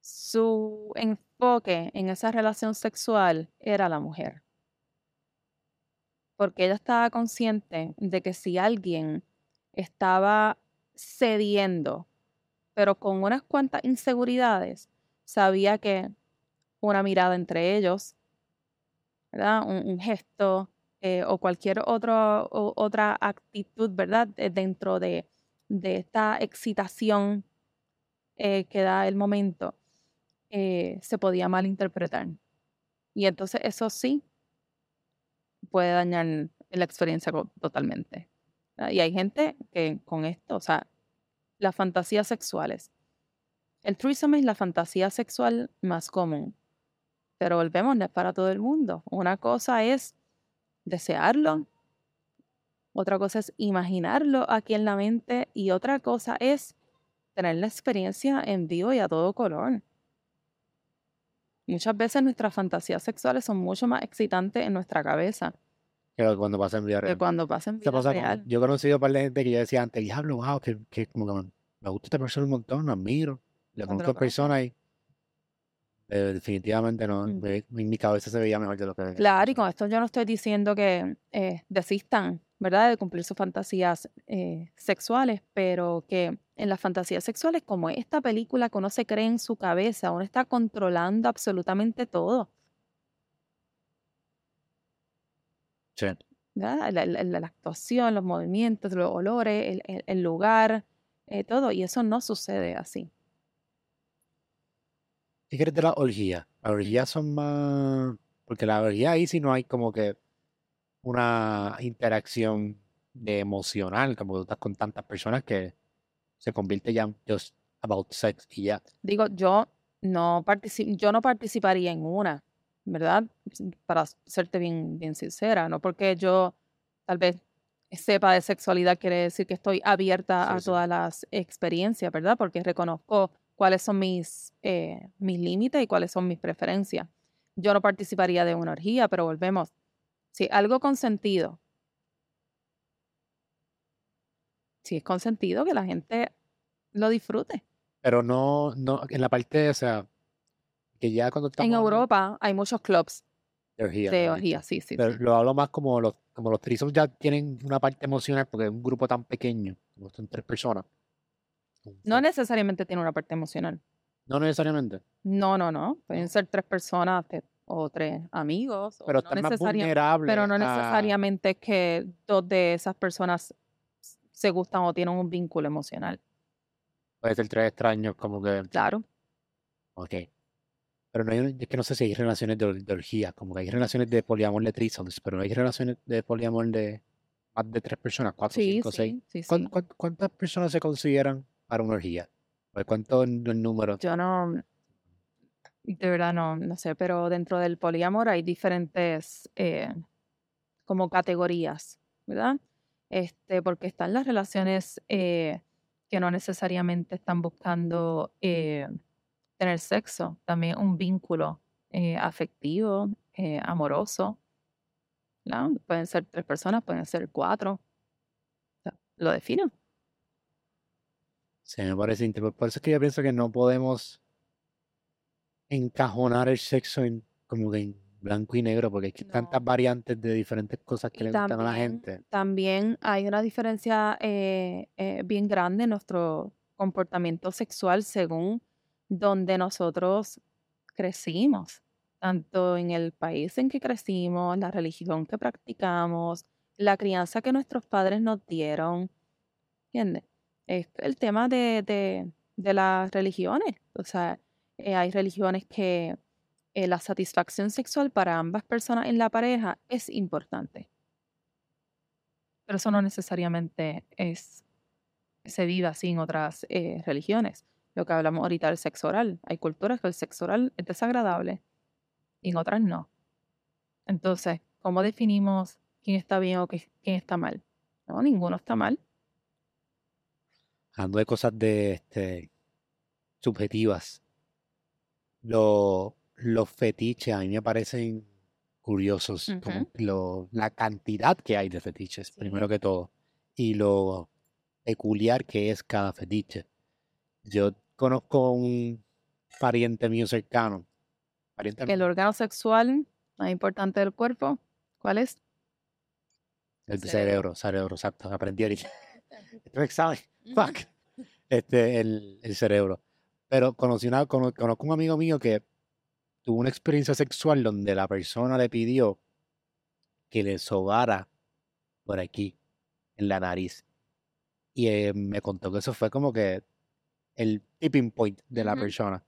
su enfoque en esa relación sexual era la mujer. Porque ella estaba consciente de que si alguien estaba cediendo, pero con unas cuantas inseguridades, sabía que una mirada entre ellos, ¿verdad? Un, gesto eh, o cualquier otro, otra actitud, ¿verdad? Dentro de, de esta excitación eh, que da el momento, eh, se podía malinterpretar. Y entonces eso sí puede dañar la experiencia totalmente. Y hay gente que con esto, o sea, las fantasías sexuales. El threesome es la fantasía sexual más común. Pero volvemos, no es para todo el mundo. Una cosa es desearlo, otra cosa es imaginarlo aquí en la mente y otra cosa es tener la experiencia en vivo y a todo color. Muchas veces nuestras fantasías sexuales son mucho más excitantes en nuestra cabeza. Que cuando pasa en vida real. Que cuando pasa en vida real. yo he conocido a par de gente que yo decía antes, diablo, wow, que, que como que me gusta esta persona un montón, lo admiro. Le conozco a personas y eh, definitivamente no. Mm. En mi cabeza se veía mejor de lo que... Claro, y con esto yo no estoy diciendo que eh, desistan, ¿verdad? De cumplir sus fantasías eh, sexuales, pero que en las fantasías sexuales, como esta película que uno se cree en su cabeza, uno está controlando absolutamente todo. Sí. La, actuación, los movimientos, los olores, el, lugar, todo. Y eso no sucede así. ¿Qué crees de la orgía? Las orgías son más. Porque la orgía ahí sí no hay como que una interacción de emocional, como tú estás con tantas personas que se convierte ya just about sex y ya. Digo, yo no yo no participaría en una, ¿verdad? Para serte bien, bien sincera, no porque yo tal vez sepa de sexualidad quiere decir que estoy abierta a todas las experiencias, ¿verdad? Porque reconozco cuáles son mis, eh, mis límites y cuáles son mis preferencias. Yo no participaría de una orgía, pero volvemos. Si algo consentido, si es consentido, que la gente lo disfrute. Pero no, no, en la parte, o sea, que ya cuando estamos... En Europa hay muchos clubs de orgía. Sí, sí. Pero lo hablo más como los, como los ya tienen una parte emocional porque es un grupo tan pequeño, como son tres personas. No necesariamente tiene una parte emocional. No necesariamente. No, no, no. Pueden ser tres personas o tres amigos. Pero no más vulnerable. Pero no necesariamente es que dos de esas personas se gustan o tienen un vínculo emocional. Puede ser tres extraños, como que. Claro. Ok. Pero no hay, es que no sé si hay relaciones de, orgía, como que hay relaciones de poliamor de trisoms, pero hay relaciones de poliamor de más de tres personas, cuatro, cinco, seis. ¿Cuántas personas se consideran para una orgía? ¿Cuánto es el número? Yo no, de verdad no, no sé, pero dentro del poliamor hay diferentes eh, como categorías, ¿verdad? Este, porque están las relaciones eh, que no necesariamente están buscando eh, tener sexo, también un vínculo afectivo, amoroso. ¿no? Pueden ser tres personas, pueden ser cuatro. lo defino. Sí, me parece interesante. Por eso es que yo pienso que no podemos encajonar el sexo en como que en blanco y negro, porque hay tantas variantes de diferentes cosas que le gustan a la gente. También hay una diferencia eh, eh, bien grande en nuestro comportamiento sexual según donde nosotros crecimos, tanto en el país en que crecimos, la religión que practicamos, la crianza que nuestros padres nos dieron. ¿Entiendes? es el tema de, de, las religiones. O sea, eh, hay religiones que eh, la satisfacción sexual para ambas personas en la pareja es importante. Pero eso no necesariamente es, se vive así en otras eh, religiones. Lo que hablamos ahorita del sexo oral. Hay culturas que el sexo oral es desagradable y en otras no. Entonces, ¿cómo definimos quién está bien o quién está mal? No, ninguno está mal. Hablando de cosas de este, subjetivas, los fetiches a mí me parecen curiosos, como la cantidad que hay de fetiches, primero que todo, y lo peculiar que es cada fetiche. Yo conozco un pariente mío cercano. el órgano sexual más importante del cuerpo, ¿cuál es? El Cerebro. cerebro, cerebro, exacto. Aprendí ahorita. Esto es un examen. Fuck. Este, el, el cerebro. Pero conocí una, cono- conozco un amigo mío que tuvo una experiencia sexual donde la persona le pidió que le sobara por aquí, en la nariz. Y eh, me contó que eso fue como que el tipping point de la persona.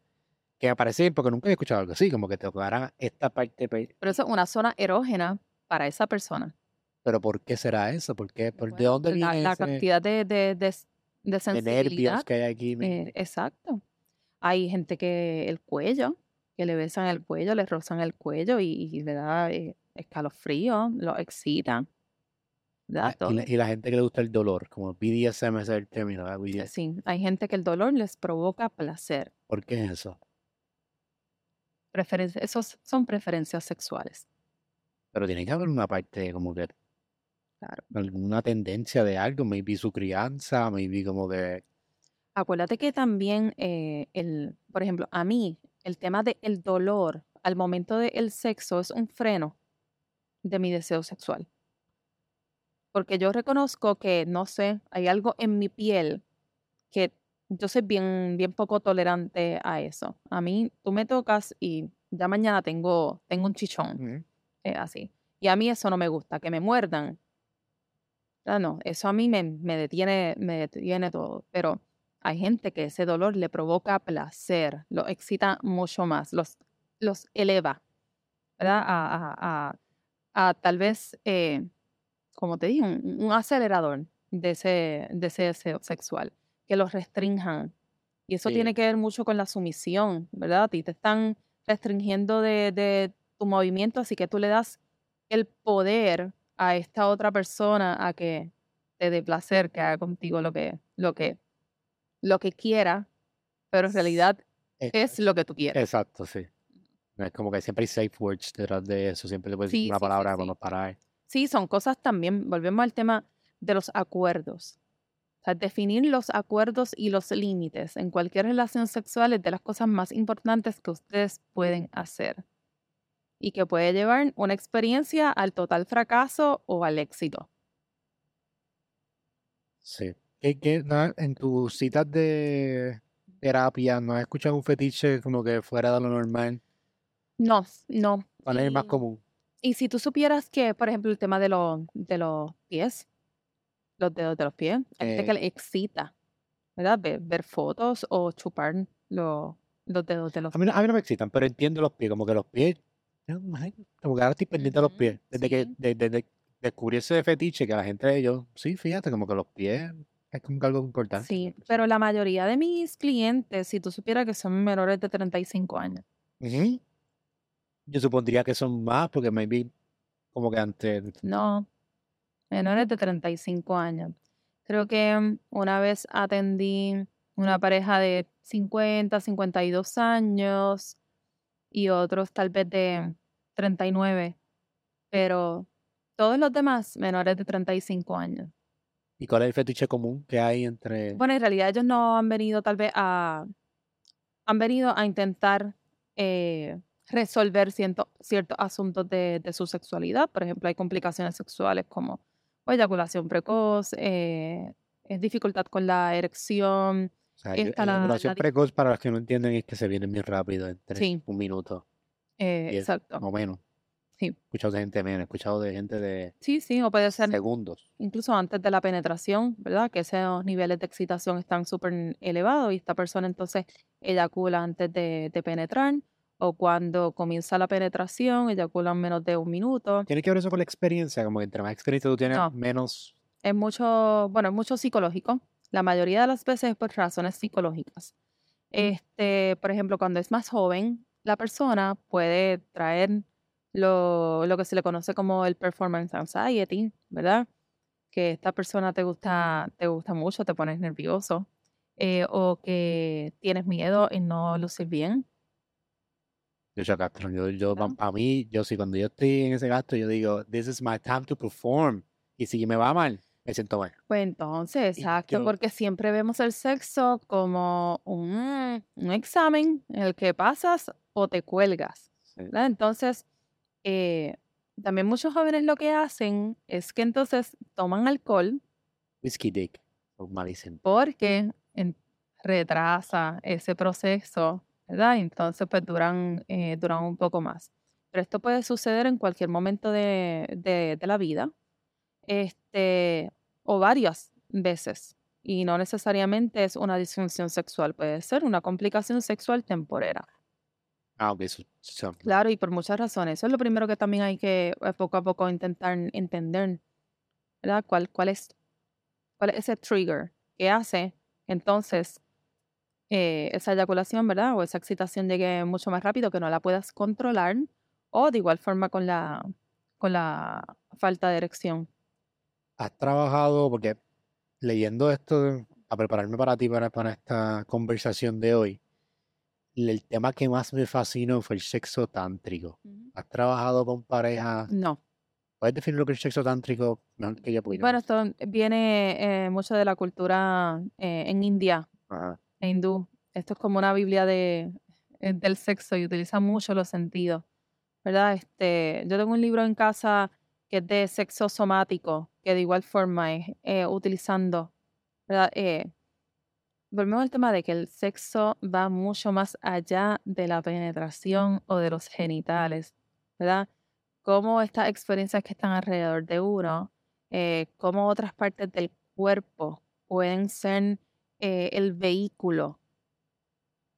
Que me parece bien porque nunca había escuchado algo así, como que te tocaran esta parte. pe- Pero eso es una zona erógena para esa persona. Pero ¿por qué será eso? ¿Por qué? ¿Por- ¿De dónde la, viene la ese cantidad de, de, de, de de nervios sensibilidad. que hay aquí? eh, exacto. Hay gente que el cuello, que le besan el cuello, le rozan el cuello y, y le da eh, escalofrío, lo excita. Ah, y, la, y la gente que le gusta el dolor, como BDSM es el término, ¿verdad? BDSM. Sí, hay gente que el dolor les provoca placer. ¿Por qué es eso? Preferencia, esos son preferencias sexuales. Pero tiene que haber una parte como que Claro. alguna tendencia de algo, maybe su crianza, maybe como que Acuérdate que también, eh, el, por ejemplo, a mí, el tema del dolor al momento del sexo es un freno de mi deseo sexual. Porque yo reconozco que, no sé, hay algo en mi piel que yo soy bien, bien poco tolerante a eso. A mí, tú me tocas y ya mañana tengo, tengo un chichón, eh, así. Y a mí eso no me gusta, que me muerdan. Ah, no, eso a mí me, me detiene, me detiene todo. Pero hay gente que ese dolor le provoca placer, lo excita mucho más, los, los eleva, ¿verdad? A, a- a- a tal vez, eh, como te dije, un, un acelerador de ese, de ese deseo sexual, que los restrinjan. Y eso Sí. tiene que ver mucho con la sumisión, ¿verdad? A ti te están restringiendo de, de tu movimiento, así que tú le das el poder a esta otra persona a que te dé placer, que haga contigo lo que, lo que, lo que quiera, pero en realidad Eh, es lo que tú quieres. Exacto, sí. Es como que siempre hay safe words detrás de eso, siempre le puedes decir una sí, palabra sí. para no parar. Sí, son cosas también, volvemos al tema de los acuerdos. O sea, definir los acuerdos y los límites en cualquier relación sexual es de las cosas más importantes que ustedes pueden hacer y que puede llevar una experiencia al total fracaso o al éxito. Sí. ¿Qué, qué, no, en tus citas de terapia, ¿no has escuchado un fetiche como que fuera de lo normal? No, no. ¿Cuál es el más común? Y si tú supieras que, por ejemplo, el tema de, los de los pies, los dedos de los pies, hay gente que Eh. le excita, ¿verdad? Ver, ver fotos o chupar los, los dedos de los A mí, no- a mí no me excitan, pero entiendo los pies, como que los pies, como que ahora estoy pendiente de los pies. Desde que sí. de- desde descubrí ese fetiche que la gente, yo, sí, fíjate, como que los pies es como que algo importante. Sí, pero la mayoría de mis clientes, si tú supieras que son menores de 35 años. Ujú. Yo supondría que son más, porque maybe como que antes, No, menores de 35 años. Creo que una vez atendí una pareja de 50, 52 años y otros tal vez de 39, pero todos los demás menores de 35 años. ¿y cuál es el fetiche común que hay entre... Bueno, en realidad ellos no han venido tal vez a, han venido a intentar eh, resolver ciertos asuntos de, de su sexualidad. Por ejemplo, hay complicaciones sexuales como eyaculación precoz, eh, es dificultad con la erección. O sea, está la la- eyaculación la precoz, para los que no entienden, es que se viene bien rápido, entre Sí. un minuto, eh, Diez, exacto. o menos. Sí. He escuchado de gente menos, he escuchado de gente de Sí, sí, o puede ser segundos. incluso antes de la penetración, ¿verdad? Que esos niveles de excitación están súper elevados y esta persona entonces eyacula antes de, de penetrar o cuando comienza la penetración eyacula en menos de un minuto. ¿Tiene que ver eso con la experiencia? Como que entre más experiencia tú tienes, No. menos... Es mucho, bueno, es mucho psicológico. La mayoría de las veces es por razones psicológicas. Este, por ejemplo, cuando es más joven, la persona puede traer lo, lo que se le conoce como el performance anxiety, ¿verdad? Que esta persona te gusta, te gusta mucho, te pones nervioso, eh, o que tienes miedo en no lucir bien. Yo, yo, Castro, yo, yo, para mí, yo sí, cuando yo estoy en ese gasto, yo digo, this is my time to perform. Y si me va mal, me siento mal. Pues entonces, exacto, yo- porque siempre vemos el sexo como un, un examen en el que pasas o te cuelgas. Sí. Entonces, eh, también muchos jóvenes lo que hacen es que entonces toman alcohol Whiskey dick, dicen. porque en- retrasa ese proceso, ¿verdad? Y entonces pues duran, eh, duran un poco más. Pero esto puede suceder en cualquier momento de, de- de la vida, este, o varias veces. Y no necesariamente es una disfunción sexual, puede ser una complicación sexual temporera. Ah, ok, Claro, y por muchas razones. Eso es lo primero que también hay que eh, poco a poco intentar entender, ¿verdad? ¿Cuál, cuál es, cuál es ese trigger que hace entonces eh, esa eyaculación, ¿verdad? O esa excitación llegue mucho más rápido que no la puedas controlar o de igual forma con la, con la falta de erección. ¿Has trabajado, porque leyendo esto, a prepararme para ti, para, para esta conversación de hoy, el tema que más me fascinó fue el sexo tántrico. ¿Has trabajado con parejas? No. ¿Puedes definir lo que es el sexo tántrico que yo? Bueno, esto viene eh, mucho de la cultura eh, en India. Ajá. E hindú. Esto es como una Biblia de, eh, del sexo y utiliza mucho los sentidos, ¿verdad? Este, yo tengo un libro en casa que es de sexo somático, que de igual forma es eh, utilizando, ¿verdad? Eh, volvemos al tema de que el sexo va mucho más allá de la penetración o de los genitales, ¿verdad? Cómo estas experiencias que están alrededor de uno, cómo otras partes del cuerpo pueden ser eh, el vehículo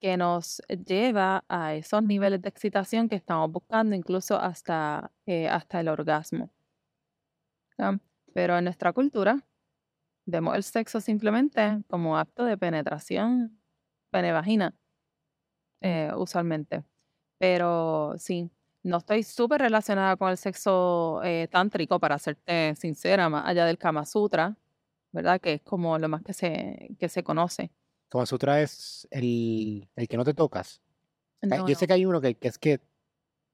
que nos lleva a esos niveles de excitación que estamos buscando, incluso hasta, eh, hasta el orgasmo. Pero en nuestra cultura vemos el sexo simplemente como acto de penetración pene-vagina, eh, usualmente. Pero sí, no estoy súper relacionada con el sexo eh, tántrico, para serte sincera, más allá del Kama Sutra, ¿verdad? Que es como lo más que se, que se conoce. Como Sutra es el, el que no te tocas. Eh, No, yo sé que hay uno que, que es que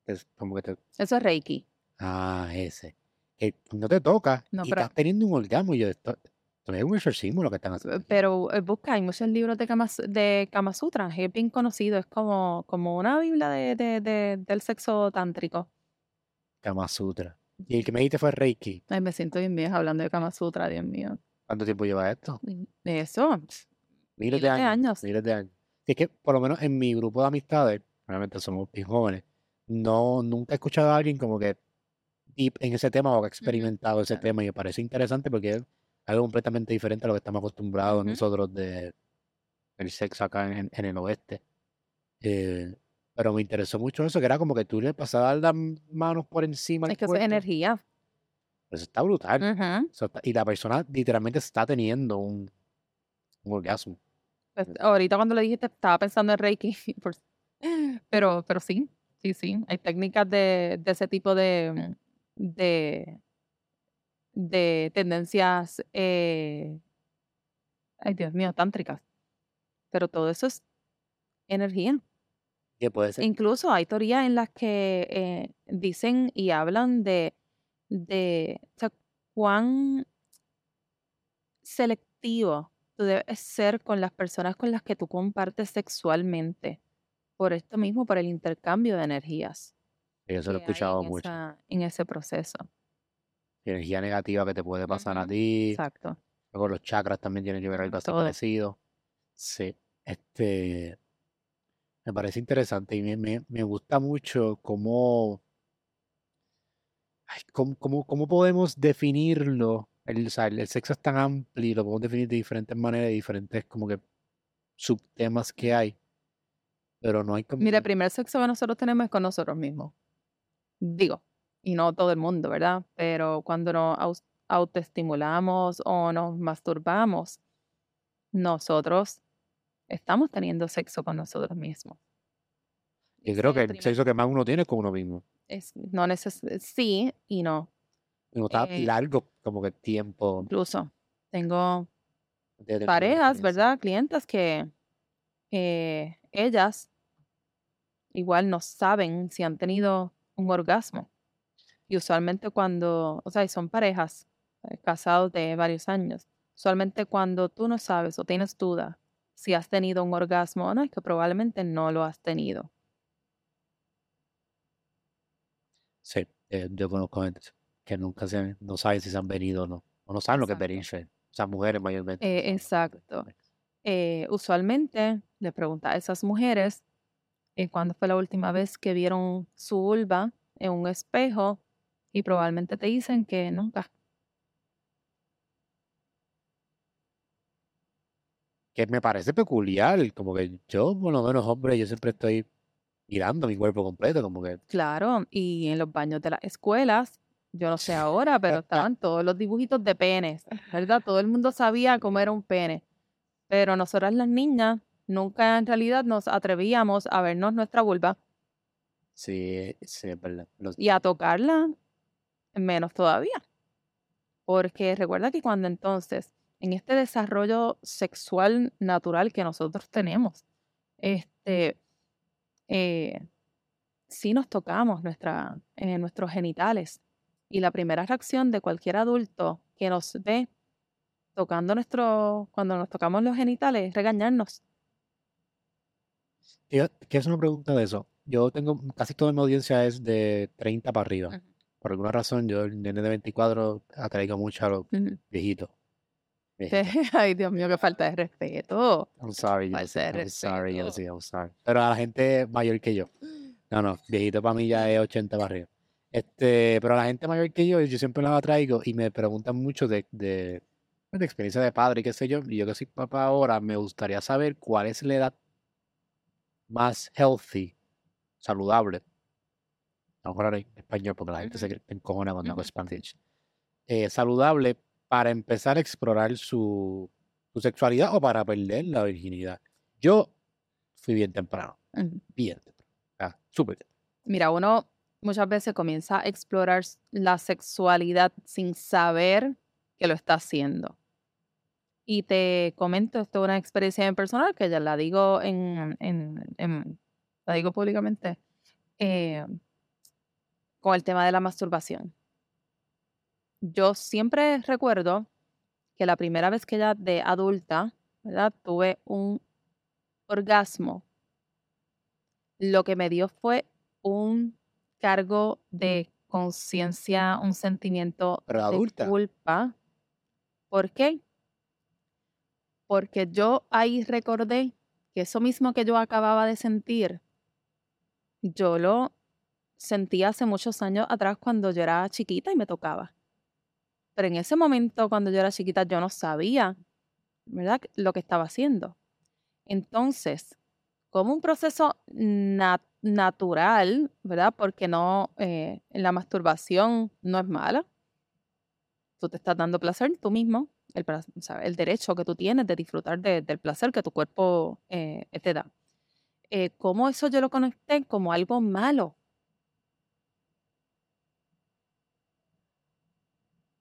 es como que te, Eso es Reiki. ah, ese, que no te toca No, y pero- estás teniendo un orgasmo y yo esto, es un exorcismo lo que están haciendo. Pero eh, busca, hay muchos libros de Kama, de Kama Sutra, es bien conocido, es como, como una biblia de, de- de- del sexo tántrico. Kama Sutra. Y el que me dijiste fue Reiki. Ay, me siento bien vieja hablando de Kama Sutra, Dios mío. ¿Cuánto tiempo lleva esto? Eso, Miles de años. años. Miles de años. Y es que, por lo menos en mi grupo de amistades, realmente somos bien jóvenes, no, nunca he escuchado a alguien como que deep en ese tema o que ha experimentado ese tema y me parece interesante porque es algo completamente diferente a lo que estamos acostumbrados Ujú. nosotros de el sexo acá en, en el oeste. Eh, pero me interesó mucho eso, que era como que tú le pasabas las manos por encima es que eso es energía. Eso está brutal. Ujú. Eso está- y la persona literalmente está teniendo un, un orgasmo. Pues, ahorita cuando le dijiste estaba pensando en Reiki, pero, pero sí, sí, sí, hay técnicas de, de ese tipo de, de, de tendencias, eh, ay Dios mío, tántricas, pero todo eso es energía. Que puede ser. Incluso hay teorías en las que eh, dicen y hablan de, de o sea, cuán selectivo tú debes ser con las personas con las que tú compartes sexualmente. Por esto mismo, por el intercambio de energías. Eso lo he escuchado en mucho. esa- en ese proceso. Energía negativa que te puede pasar a ti. Exacto. Luego los chakras también tienen que ver algo así parecido. Sí. Este. Me parece interesante y me, me, me gusta mucho cómo, ay, cómo, cómo, cómo podemos definirlo. El, o sea, el, el sexo es tan amplio y lo podemos definir de diferentes maneras, de diferentes como que subtemas que hay. Pero no hay como Mira, el primer sexo que nosotros tenemos es con nosotros mismos. Digo, y no todo el mundo, ¿verdad? Pero cuando nos autoestimulamos o nos masturbamos, nosotros estamos teniendo sexo con nosotros mismos. yo creo que el sexo que más uno tiene es con uno mismo. Es, no neces sí y no. Y no está Eh, largo como que tiempo. Incluso tengo parejas. ¿verdad? Clientes que eh, ellas igual no saben si han tenido un orgasmo. Y usualmente cuando, o sea, y son parejas eh, casados de varios años, usualmente cuando tú no sabes o tienes duda si has tenido un orgasmo o no, es que probablemente no lo has tenido. Sí. Eh, yo conozco gente que nunca se han- no saben si se han venido o no. O no saben lo que es venirse. O sea, mujeres mayormente. Eh, exacto. Eh, usualmente le pregunta a esas mujeres eh, cuándo fue la última vez que vieron su vulva en un espejo y probablemente te dicen que nunca. Que me parece peculiar. Como que yo, por lo menos, hombre, yo siempre estoy mirando mi cuerpo completo. Como que Claro, y en los baños de las escuelas, yo no sé ahora, pero estaban todos los dibujitos de penes, ¿verdad? Todo el mundo sabía cómo era un pene, pero nosotras las niñas nunca en realidad nos atrevíamos a vernos nuestra vulva sí, sí, es verdad. Los- y a tocarla menos todavía. Porque recuerda que cuando entonces, en este desarrollo sexual natural que nosotros tenemos, este, eh, sí nos tocamos nuestra, eh, nuestros genitales. Y la primera reacción de cualquier adulto que nos ve tocando nuestro, cuando nos tocamos los genitales, es regañarnos. Quiero hacer una pregunta de eso. Yo tengo, casi toda mi audiencia es de 30 para arriba. Por alguna razón, yo, el nene de 24, atraigo mucho a los Viejitos. Ay, Dios mío, qué falta de respeto. I'm sorry, Falta Yossi. de I'm sorry. Yossi. I'm sorry. Pero a la gente mayor que yo. No, no, viejito para mí ya es 80 para arriba. Este, pero a la gente mayor que yo, yo siempre los atraigo y me preguntan mucho de, de, de experiencia de padre y qué sé yo. Y yo que soy papá ahora, me gustaría saber cuál es la edad más healthy, saludable. A lo mejor ahora en español, porque la gente se encojona cuando hago. Spanish. Eh, saludable para empezar a explorar su, su sexualidad o para perder la virginidad. Yo fui bien temprano, Ujú. bien temprano. Ah, súper temprano. Mira, uno muchas veces comienza a explorar la sexualidad sin saber que lo está haciendo. Y te comento, esto es una experiencia bien personal que ya la digo en, en- en- la digo públicamente, eh, con el tema de la masturbación. Yo siempre recuerdo que la primera vez que ya de adulta, ¿verdad? Tuve un orgasmo. Lo que me dio fue un cargo de conciencia, un sentimiento Pero de adulta. culpa. ¿Por qué? Porque yo ahí recordé que eso mismo que yo acababa de sentir, yo lo sentí hace muchos años atrás cuando yo era chiquita y me tocaba. Pero en ese momento, cuando yo era chiquita, yo no sabía, ¿verdad? Lo que estaba haciendo. Entonces, como un proceso na- natural, ¿verdad? Porque no, eh, la masturbación no es mala. Tú te estás dando placer tú mismo, el, el derecho que tú tienes de disfrutar de- del placer que tu cuerpo eh, te da. Eh, ¿Cómo eso yo lo conecté como algo malo?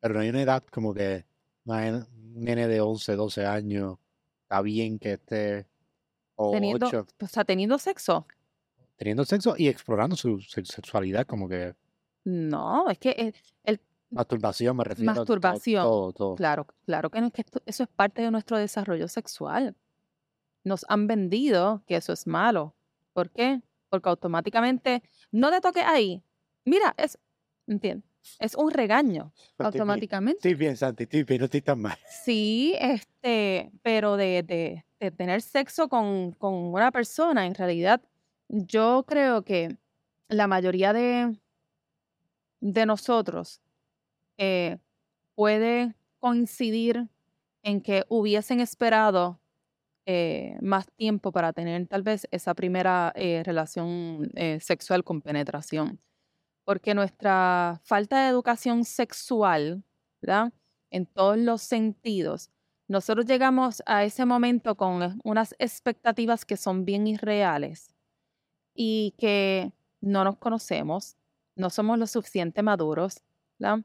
Pero no hay una edad como que imagina, un nene de 11, 12 años, está bien que esté, o Teniendo, 8, o sea, teniendo sexo. teniendo sexo y explorando su, su sexualidad, como que No, es que el, el- masturbación, me refiero a to- masturbación, todo, todo. claro, claro que, no, que esto- eso es parte de nuestro desarrollo sexual. Nos han vendido que eso es malo. ¿Por qué? Porque automáticamente no te toques ahí. Mira, es, ¿entiendes? Es un regaño bien, automáticamente. estoy bien, Santi, estoy bien, no estoy tan mal. Sí, este, pero de, de- de tener sexo con, con una persona, en realidad, yo creo que la mayoría de, de nosotros eh, puede coincidir en que hubiesen esperado eh, más tiempo para tener tal vez esa primera eh, relación sexual con penetración. Porque nuestra falta de educación sexual, ¿verdad? En todos los sentidos, nosotros llegamos a ese momento con unas expectativas que son bien irreales y que no nos conocemos, no somos lo suficiente maduros, ¿verdad?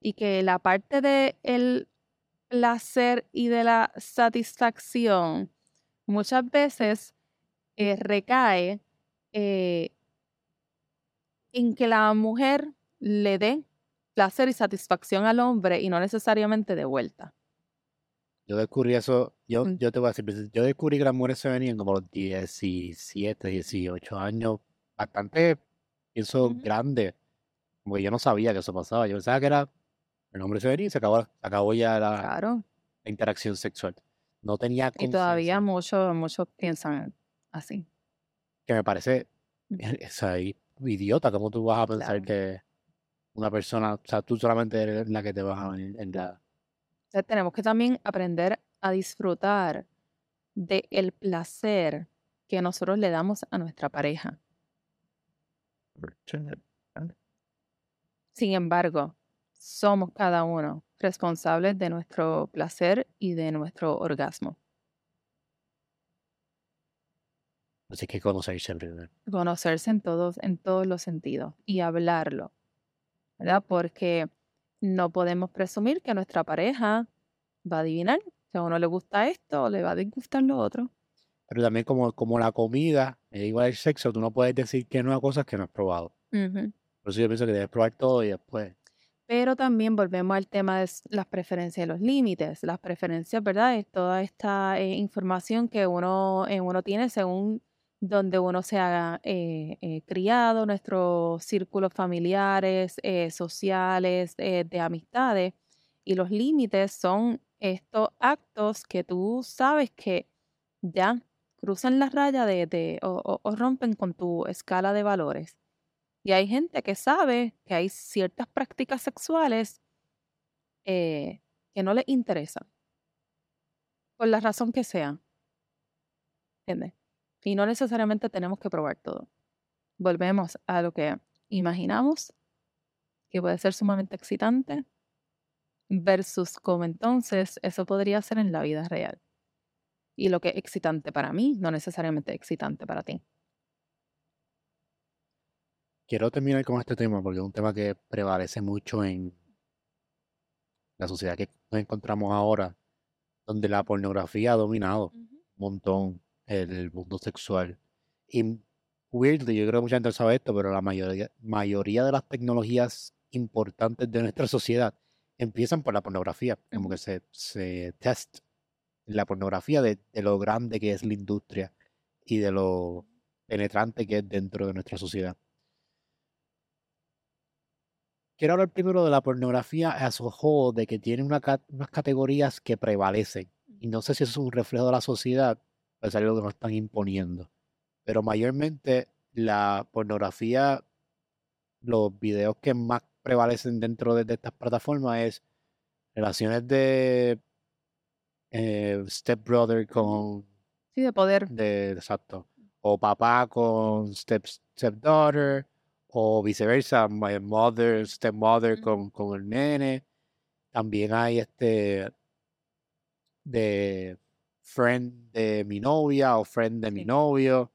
Y que la parte del placer y de la satisfacción muchas veces eh, recae eh, en que la mujer le dé placer y satisfacción al hombre y no necesariamente de vuelta. Yo descubrí eso, yo, Mm. yo te voy a decir, pues, yo descubrí que las mujeres se venían como los 17, 18 años, bastante, pienso, Ujú. grande. Como que yo no sabía que eso pasaba. Yo pensaba que era el hombre se venía y se acabó, acabó ya la, Claro. la interacción sexual. No tenía Y todavía muchos, muchos piensan así. que me parece, sea, i- idiota, ¿cómo tú vas a pensar Claro. que una persona, o sea, tú solamente eres la que te vas a venir en la... Tenemos que también aprender a disfrutar de el placer que nosotros le damos a nuestra pareja. Sin embargo, somos cada uno responsables de nuestro placer y de nuestro orgasmo. Así que conocerse primero. Conocerse en todos, en todos los sentidos y hablarlo, ¿verdad? Porque no podemos presumir que nuestra pareja va a adivinar si a uno le gusta esto o le va a disgustar lo otro. Pero también como, como la comida, es igual el sexo, tú no puedes decir que no a cosas que no has probado. Ujú. Por eso yo pienso que debes probar todo y después. Pero también volvemos al tema de las preferencias y los límites. Las preferencias, ¿verdad? Es toda esta eh, información que uno, eh, uno tiene según donde uno se ha eh, eh, criado, nuestros círculos familiares, eh, sociales, eh, de amistades. Y los límites son estos actos que tú sabes que ya cruzan la raya de, o, o- rompen con tu escala de valores. Y hay gente que sabe que hay ciertas prácticas sexuales que no les interesan, por la razón que sea. ¿Entiendes? Y no necesariamente tenemos que probar todo. Volvemos a lo que imaginamos, que puede ser sumamente excitante, versus como entonces eso podría ser en la vida real. Y lo que es excitante para mí, no necesariamente excitante para ti. Quiero terminar con este tema porque es un tema que prevalece mucho en la sociedad que nos encontramos ahora, donde la pornografía ha dominado un montón el mundo sexual. Y weirdly, yo creo que mucha gente sabe esto, pero la mayoría, mayoría de las tecnologías importantes de nuestra sociedad empiezan por la pornografía, como que se, se test la pornografía de, de lo grande que es la industria y de lo penetrante que es dentro de nuestra sociedad. Quiero hablar primero de la pornografía a whole, de que tiene una unas categorías que prevalecen. Y no sé si eso es un reflejo de la sociedad, o es algo que nos están imponiendo. Pero mayormente la pornografía, los videos que más prevalecen dentro de, de estas plataformas es relaciones de eh, stepbrother con Sí, de poder. de, exacto. O papá con step, stepdaughter, o viceversa, my mother, stepmother Ujú. con, con el nene. También hay este de friend de mi novia o friend de mi novio.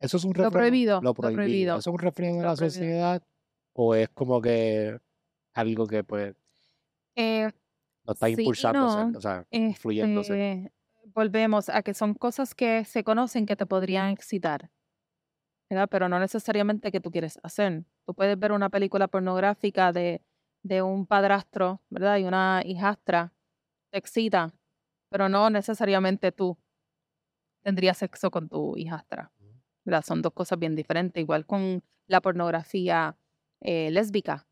¿Eso es un Lo reflejo? prohibido, Lo lo prohibido. ¿Eso es un reflejo de lo la prohibido. sociedad? ¿O es como que algo que pues Eh, nos está sí no. o sea? Este, volvemos a que son cosas que se conocen que te podrían excitar, ¿verdad? Pero no necesariamente que tú quieres hacer. Tú puedes ver una película pornográfica de, de un padrastro, ¿verdad? Y una hijastra, te excita, pero no necesariamente tú tendrías sexo con tu hijastra, ¿verdad? Son dos cosas bien diferentes, igual con la pornografía eh, lésbica.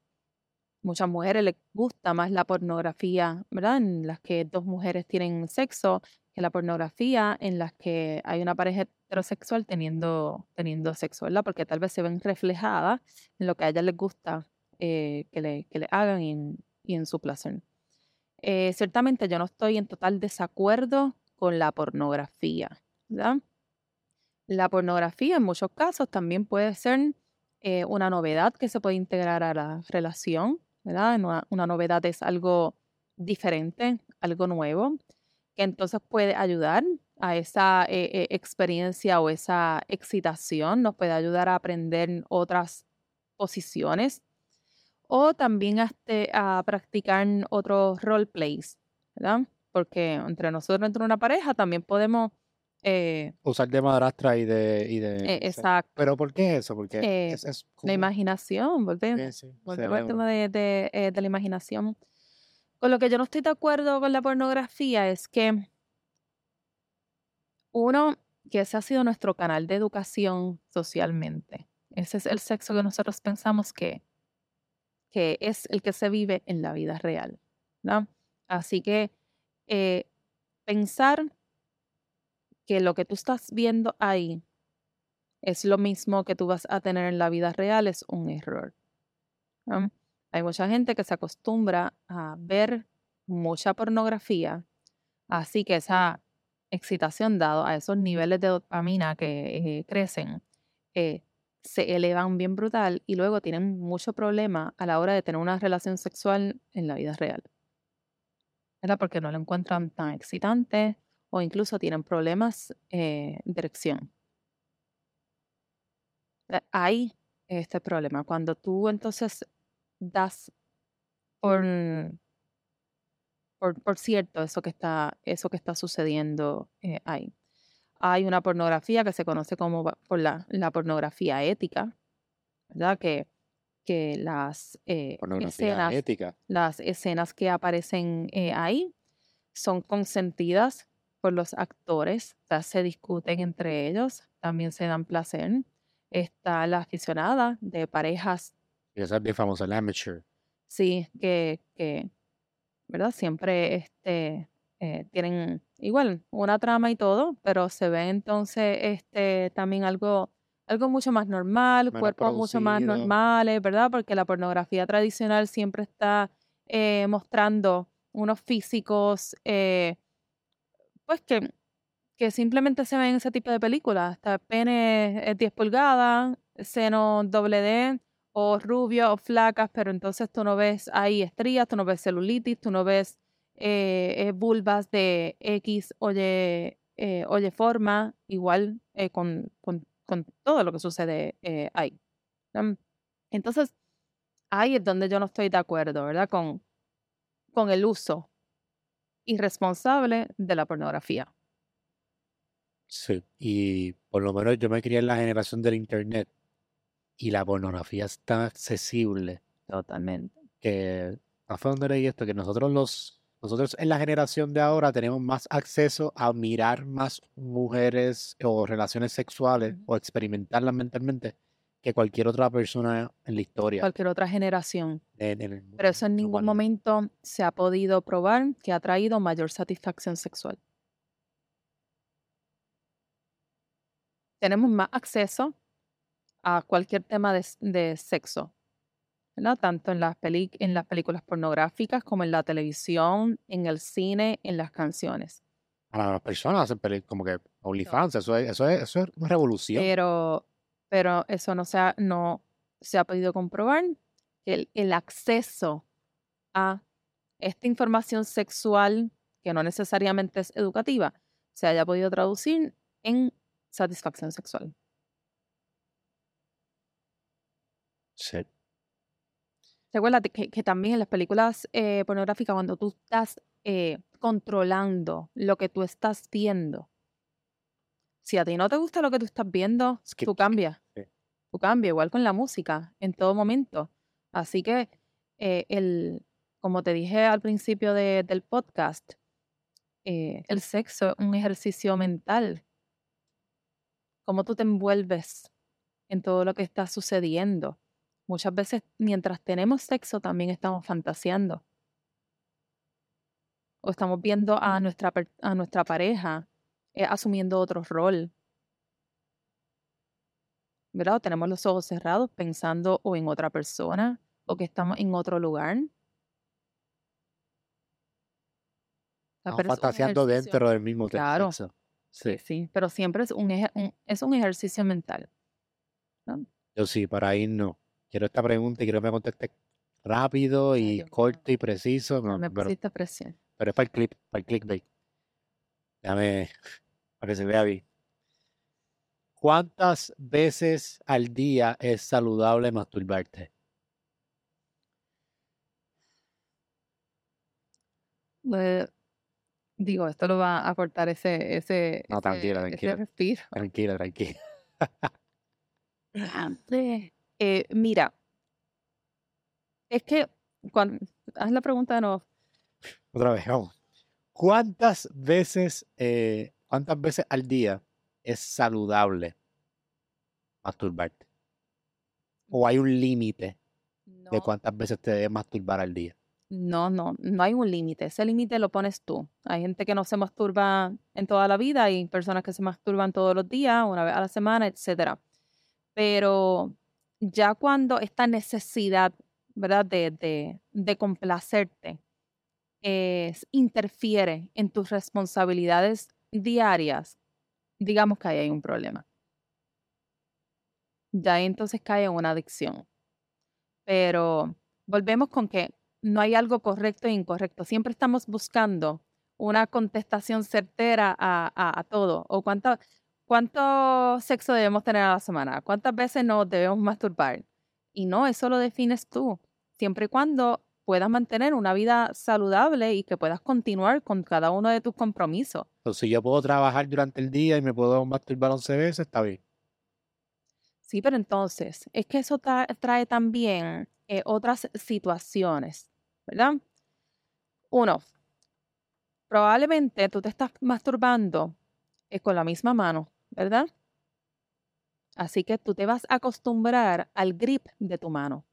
Muchas mujeres les gusta más la pornografía, ¿verdad? En las que dos mujeres tienen sexo que la pornografía en las que hay una pareja heterosexual teniendo, teniendo sexo, ¿verdad? Porque tal vez se ven reflejadas en lo que a ellas les gusta eh, que, le, que le hagan y en, y en su placer. Eh, ciertamente yo no estoy en total desacuerdo con la pornografía, ¿verdad? La pornografía en muchos casos también puede ser eh, una novedad que se puede integrar a la relación, ¿verdad? Una, una novedad es algo diferente, algo nuevo, que entonces puede ayudar a esa eh, eh, experiencia o esa excitación, nos puede ayudar a aprender otras posiciones o también a, este- a practicar otros roleplays, ¿verdad? Porque entre nosotros, entre una pareja, también podemos... eh, Usar de madrastra y de, y de eh, sí. exacto. Pero ¿por qué eso? Porque Eh, es, es La imaginación, volvemos, sí, sí, al tema de, de, eh, de la imaginación. Con lo que yo no estoy de acuerdo con la pornografía es que, uno, que ese ha sido nuestro canal de educación socialmente. Ese es el sexo que nosotros pensamos que, que es el que se vive en la vida real. ¿no? Así que eh, pensar que lo que tú estás viendo ahí es lo mismo que tú vas a tener en la vida real es un error. Hay mucha gente que se acostumbra a ver mucha pornografía, así que esa excitación dado a esos niveles de dopamina que eh, crecen, eh, se elevan bien brutal y luego tienen mucho problema a la hora de tener una relación sexual en la vida real. ¿Verdad? Porque no lo encuentran tan excitante o incluso tienen problemas eh, de erección. Hay este problema. Cuando tú entonces das por, por, cierto eso que está, eso que está sucediendo eh, ahí. Hay una pornografía que se conoce como por la, pornografía ética, ¿verdad? Que, que las eh, escenas, las escenas que aparecen eh, ahí son consentidas por los actores, se discuten entre ellos, también se dan placer. Está la aficionada de parejas. Y esa es bien famosa, el amateur. Sí, que, que ¿verdad? Siempre este, eh, tienen igual una trama y todo, pero se ve entonces este, también algo, algo mucho más normal, cuerpos mucho más normales, ¿verdad? Porque la pornografía tradicional siempre está eh, mostrando unos físicos, eh, pues que, que simplemente se ven en ese tipo de películas. Hasta pene 10 pulgadas, seno doble D, o rubio o flacas, pero entonces tú no ves ahí estrías, tú no ves celulitis, tú no ves eh, eh, vulvas de X o Y, eh, forma, igual con, con, todo lo que sucede ahí. Entonces, ahí es donde yo no estoy de acuerdo, ¿verdad? Con, con el uso irresponsable de la pornografía. Sí, y por lo menos yo me crié en la generación del Internet y la pornografía es tan accesible. Totalmente. Que, a fondo leí esto, que nosotros los nosotros en la generación de ahora tenemos más acceso a mirar más mujeres o relaciones sexuales o experimentarlas mentalmente que cualquier otra persona en la historia. Cualquier otra generación. Pero eso en ningún momento se ha podido probar que ha traído mayor satisfacción sexual. Tenemos más acceso a cualquier tema de sexo, tanto en las, en las películas pornográficas como en la televisión, en el cine, en las canciones. A las personas hacen como que OnlyFans, eso es, eso, es, eso es una revolución. Pero, pero eso no se ha, no se ha podido comprobar. El, el acceso a esta información sexual, que no necesariamente es educativa, se haya podido traducir en satisfacción sexual. Sí. Recuerda que, que también en las películas eh, pornográficas, cuando tú estás eh, controlando lo que tú estás viendo, si a ti no te gusta lo que tú estás viendo, tú cambias. Tú cambias, igual con la música, en todo momento. Así que, eh, el, como te dije al principio del podcast, el sexo es un ejercicio mental. Cómo tú te envuelves en todo lo que está sucediendo. Muchas veces mientras tenemos sexo también estamos fantaseando. O estamos viendo a nuestra, a nuestra pareja eh, asumiendo otro rol. ¿Verdad? O tenemos los ojos cerrados pensando o en otra persona o que estamos en otro lugar. Estamos fantaseando dentro del mismo claro. sexo. Sí. sí, pero siempre es un, es un ejercicio mental. Yo sí, para ir no quiero esta pregunta y quiero que me conteste rápido y corto y preciso. me pero, pusiste presión. Pero es para el clip, para el clickbait. Déjame, para que se vea bien. ¿Cuántas veces al día es saludable masturbarte? Pues, digo, esto lo va a cortar ese, ese, no, tranquila, tranquila. respiro. Tranquila, tranquila. Eh, mira, es que cuando haz la pregunta de nuevo. Otra vez, vamos. ¿Cuántas veces, eh, cuántas veces al día es saludable masturbarte? ¿O hay un límite? de cuántas veces te debes masturbar al día. no, no, no hay un límite. Ese límite lo pones tú. Hay gente que no se masturba en toda la vida, hay personas que se masturban todos los días, una vez a la semana, etcétera. Pero ya cuando esta necesidad, ¿verdad? De, de, complacerte es- interfiere en tus responsabilidades diarias, digamos que ahí hay un problema. Ya entonces cae en una adicción. Pero volvemos con que no hay algo correcto e incorrecto. Siempre estamos buscando una contestación certera a, a- a todo. O cuánto, cuánto sexo debemos tener a la semana. Cuántas veces nos debemos masturbar. Y no, eso lo defines tú. Siempre y cuando puedas mantener una vida saludable y que puedas continuar con cada uno de tus compromisos. Entonces, si yo puedo trabajar durante el día y me puedo masturbar 11 veces, está bien. Sí, pero entonces, es que eso tra- trae también eh, otras situaciones, ¿verdad? Uno, probablemente tú te estás masturbando eh, con la misma mano, ¿verdad? Así que tú te vas a acostumbrar al grip de tu mano.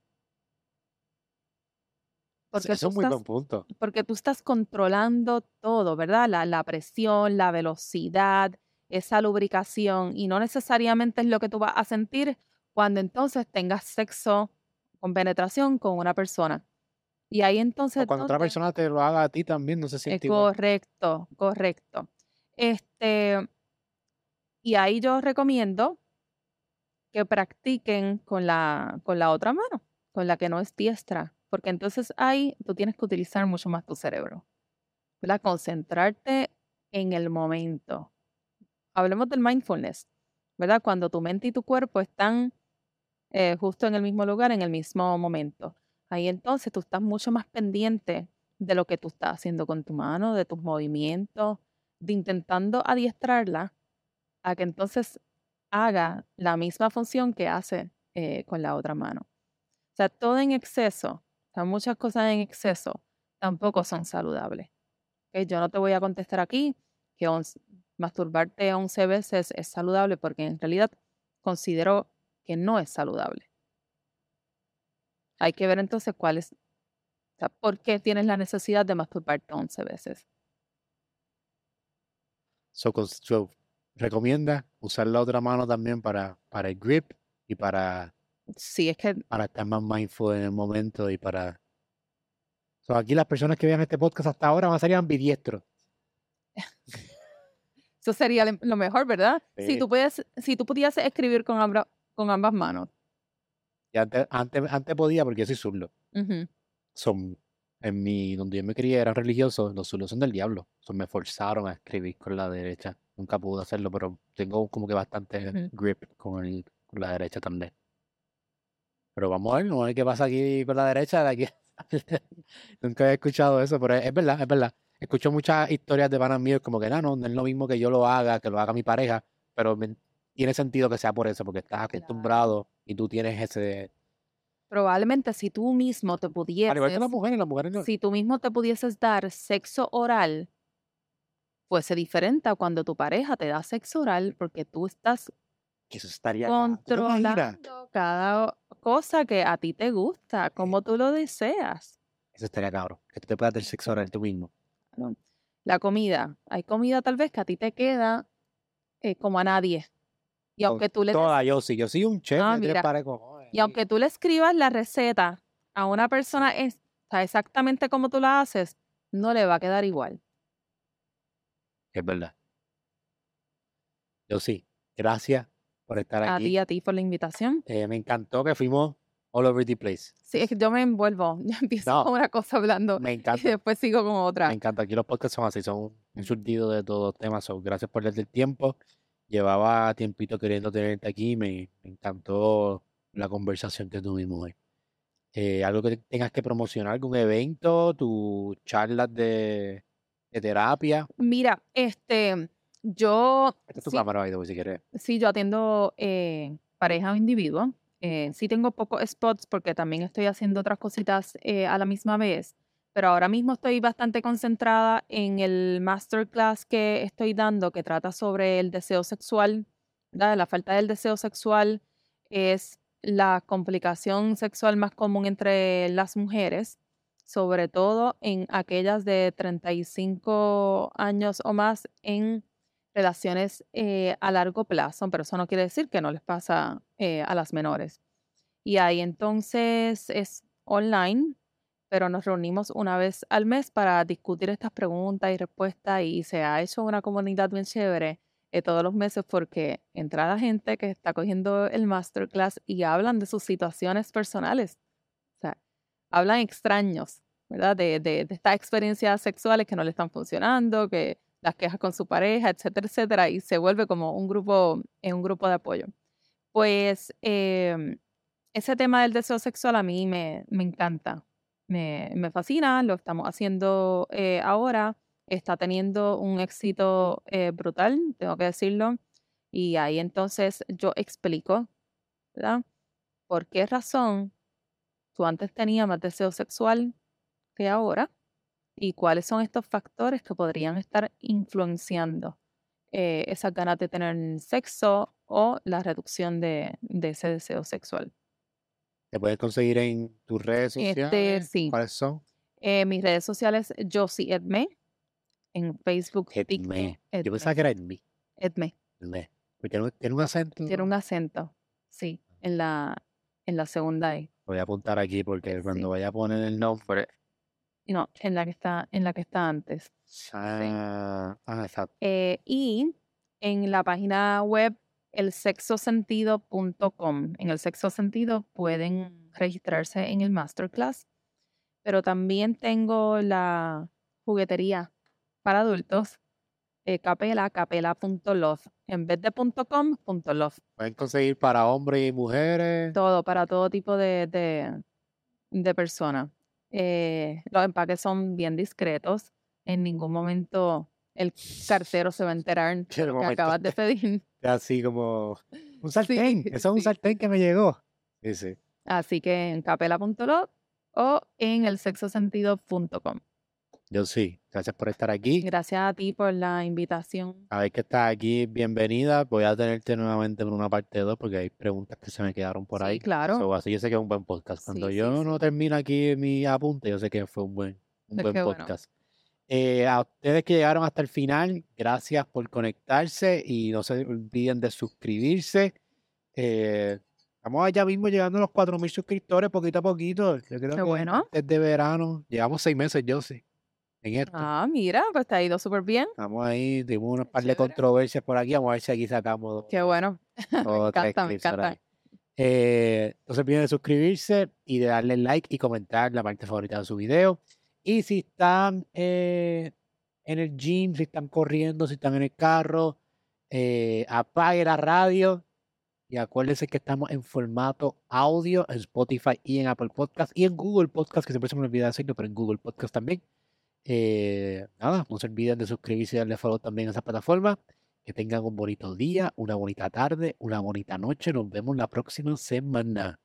Porque es muy estás, buen punto. porque tú estás controlando todo, ¿verdad? La, la presión, la velocidad, esa lubricación, y no necesariamente es lo que tú vas a sentir cuando entonces tengas sexo con penetración con una persona. Y ahí entonces, O cuando otra persona te lo haga a ti también, no se siente igual. correcto, correcto. Este, y ahí yo recomiendo que practiquen con la, con la otra mano, con la que no es diestra, porque entonces ahí tú tienes que utilizar mucho más tu cerebro, ¿verdad? Concentrarte en el momento. Hablemos del mindfulness, ¿verdad? Cuando tu mente y tu cuerpo están eh, justo en el mismo lugar, en el mismo momento. Ahí entonces tú estás mucho más pendiente de lo que tú estás haciendo con tu mano, de tus movimientos, de intentando adiestrarla a que entonces haga la misma función que hace eh, con la otra mano. O sea, todo en exceso, o muchas cosas en exceso tampoco son saludables. Yo no te voy a contestar aquí que masturbarte 11 veces es saludable porque en realidad considero que no es saludable. Hay que ver entonces cuál es, o sea, por qué tienes la necesidad de masturbarte 11 veces. So, so, recomienda usar la otra mano también para, para el grip y para, Sí, es que para estar más mindful en el momento y para... So, aquí las personas que vean este podcast hasta ahora van a salir ambidiestros. eso sería lo mejor, ¿verdad? Si tú puedes, si tú pudieses escribir con, ambra- con ambas manos. Y antes, antes, antes podía porque yo soy zurdo. Son, en mi, donde yo me crié eran religiosos, los zurdos son del diablo. So, me forzaron a escribir con la derecha. Nunca pude hacerlo, pero tengo como que bastante grip con, el, con la derecha también. Pero vamos a ver, vamos a ver qué pasa aquí con la derecha de aquí. Nunca había escuchado eso, pero es, es verdad, es verdad. Escucho muchas historias de panas míos como que no, no, no es lo mismo que yo lo haga, que lo haga mi pareja, pero me- tiene sentido que sea por eso, porque estás Claro. acostumbrado y tú tienes ese... Probablemente si tú mismo te Al igual que las mujeres, las mujeres no... si tú mismo te pudieses dar sexo oral, fuese diferente a cuando tu pareja te da sexo oral porque tú estás Que eso estaría... controlando cada cosa que a ti te gusta, como tú lo deseas. Eso estaría cabrón. Que tú te puedas dar sexo oral tú mismo. La comida, hay comida tal vez que a ti te queda eh, como a nadie. Y aunque tú le Toda, yo sí, yo soy un chef Ah, mira. y aunque tú le escribas la receta a una persona es, exactamente como tú la haces, no le va a quedar igual. Es verdad. Yo sí. Gracias por estar A aquí. ti, a ti por la invitación. Eh, me encantó que fuimos all over the place. Sí, es que yo me envuelvo. Yo empiezo No. con una cosa hablando Me y encanta. después sigo con otra. Me encanta. Aquí los podcasts son así, son un surtido de todos los temas. So, gracias por darte el tiempo. Llevaba tiempito queriendo tenerte aquí. Me, me encantó la conversación que tuvimos hoy. Eh, algo que tengas que promocionar, algún evento, tus charlas de, de terapia. Mira, este, yo Esta es tu sí, cámara, by the way, si quieres. sí, yo atiendo eh, pareja o individuo. Eh, sí tengo pocos spots porque también estoy haciendo otras cositas eh, a la misma vez, pero ahora mismo estoy bastante concentrada en el masterclass que estoy dando que trata sobre el deseo sexual, ¿verdad? La falta del deseo sexual es la complicación sexual más común entre las mujeres, sobre todo en aquellas de 35 años o más en relaciones eh, a largo plazo, pero eso no quiere decir que no les pasa eh, a las menores. Y ahí entonces es online, pero nos reunimos una vez al mes para discutir estas preguntas y respuestas y se ha hecho una comunidad bien chévere eh, todos los meses porque entra la gente que está cogiendo el masterclass y hablan de sus situaciones personales. Hablan extraños, ¿verdad? De, de, de estas experiencias sexuales que no le están funcionando, que las quejas con su pareja, etcétera, etcétera, y se vuelve como un grupo, un grupo de apoyo. Pues em, ese tema del deseo sexual a mí me, me encanta, me, me, fascina, lo estamos haciendo eh, ahora, está teniendo un éxito eh, brutal, tengo que decirlo, y ahí entonces yo explico, ¿verdad? ¿Por qué razón tú antes tenías más deseo sexual que ahora? y cuáles son estos factores que podrían estar influenciando eh, esas ganas de tener sexo o la reducción de, ese deseo sexual. ¿Te puedes conseguir en tus redes este, sociales? sí. ¿Cuáles son? Eh, mis redes sociales, Josie Edme, en Facebook, Edme. Yo pensaba que era Edme. Edme. Edme. Porque tiene un acento. Tiene un acento, sí, en la, en la segunda E. Voy a apuntar aquí porque cuando vaya a poner el nombre, no, en la que está, en la que está antes. Ah, ah, exacto. Eh, y en la página web elsexosentido.com. En el sexo sentido pueden registrarse en el masterclass, pero también tengo la juguetería para adultos, eh, capela, capela.love. En vez de .com, .love. Pueden conseguir para hombres y mujeres. Todo, para todo tipo de, de, de personas. Eh, los empaques son bien discretos. En ningún momento el cartero se va a enterar que acabas de pedir. Así como un sartén. Eso es un sartén que me llegó. Sí, sí. Así que en capela.lo o en el sexosentido.com. Yo sí. Gracias por estar aquí. Gracias a ti por la invitación. A ver que estás aquí, bienvenida. Voy a tenerte nuevamente por una parte 2 porque hay preguntas que se me quedaron por ahí. claro. así yo sé que es un buen podcast. Cuando yo no termino aquí mi apunte, yo sé que fue un buen, un buen podcast. Eh, a ustedes que llegaron hasta el final, gracias por conectarse y no se olviden de suscribirse. Eh, estamos allá mismo llegando a los 4.000 suscriptores poquito a poquito. Yo creo Qué bueno. Desde verano, llevamos seis meses, yo sí. Ah, mira, pues te ha ido súper bien. Estamos ahí, tuvimos unos par de controversias por aquí, vamos a ver si aquí sacamos. Qué bueno. me encanta, me encanta. Eh, no se olviden de suscribirse y de darle like y comentar la parte favorita de su video. Y si están eh, en el gym, si están corriendo, si están en el carro, eh, apague la radio y acuérdense que estamos en formato audio en Spotify y en Apple Podcast y en Google Podcast, que siempre se me olvida decirlo, pero en Google Podcast también. Eh, nada, no se olviden de suscribirse y darle follow también a esa plataforma. Que tengan un bonito día, una bonita tarde, una bonita noche. Nos vemos la próxima semana.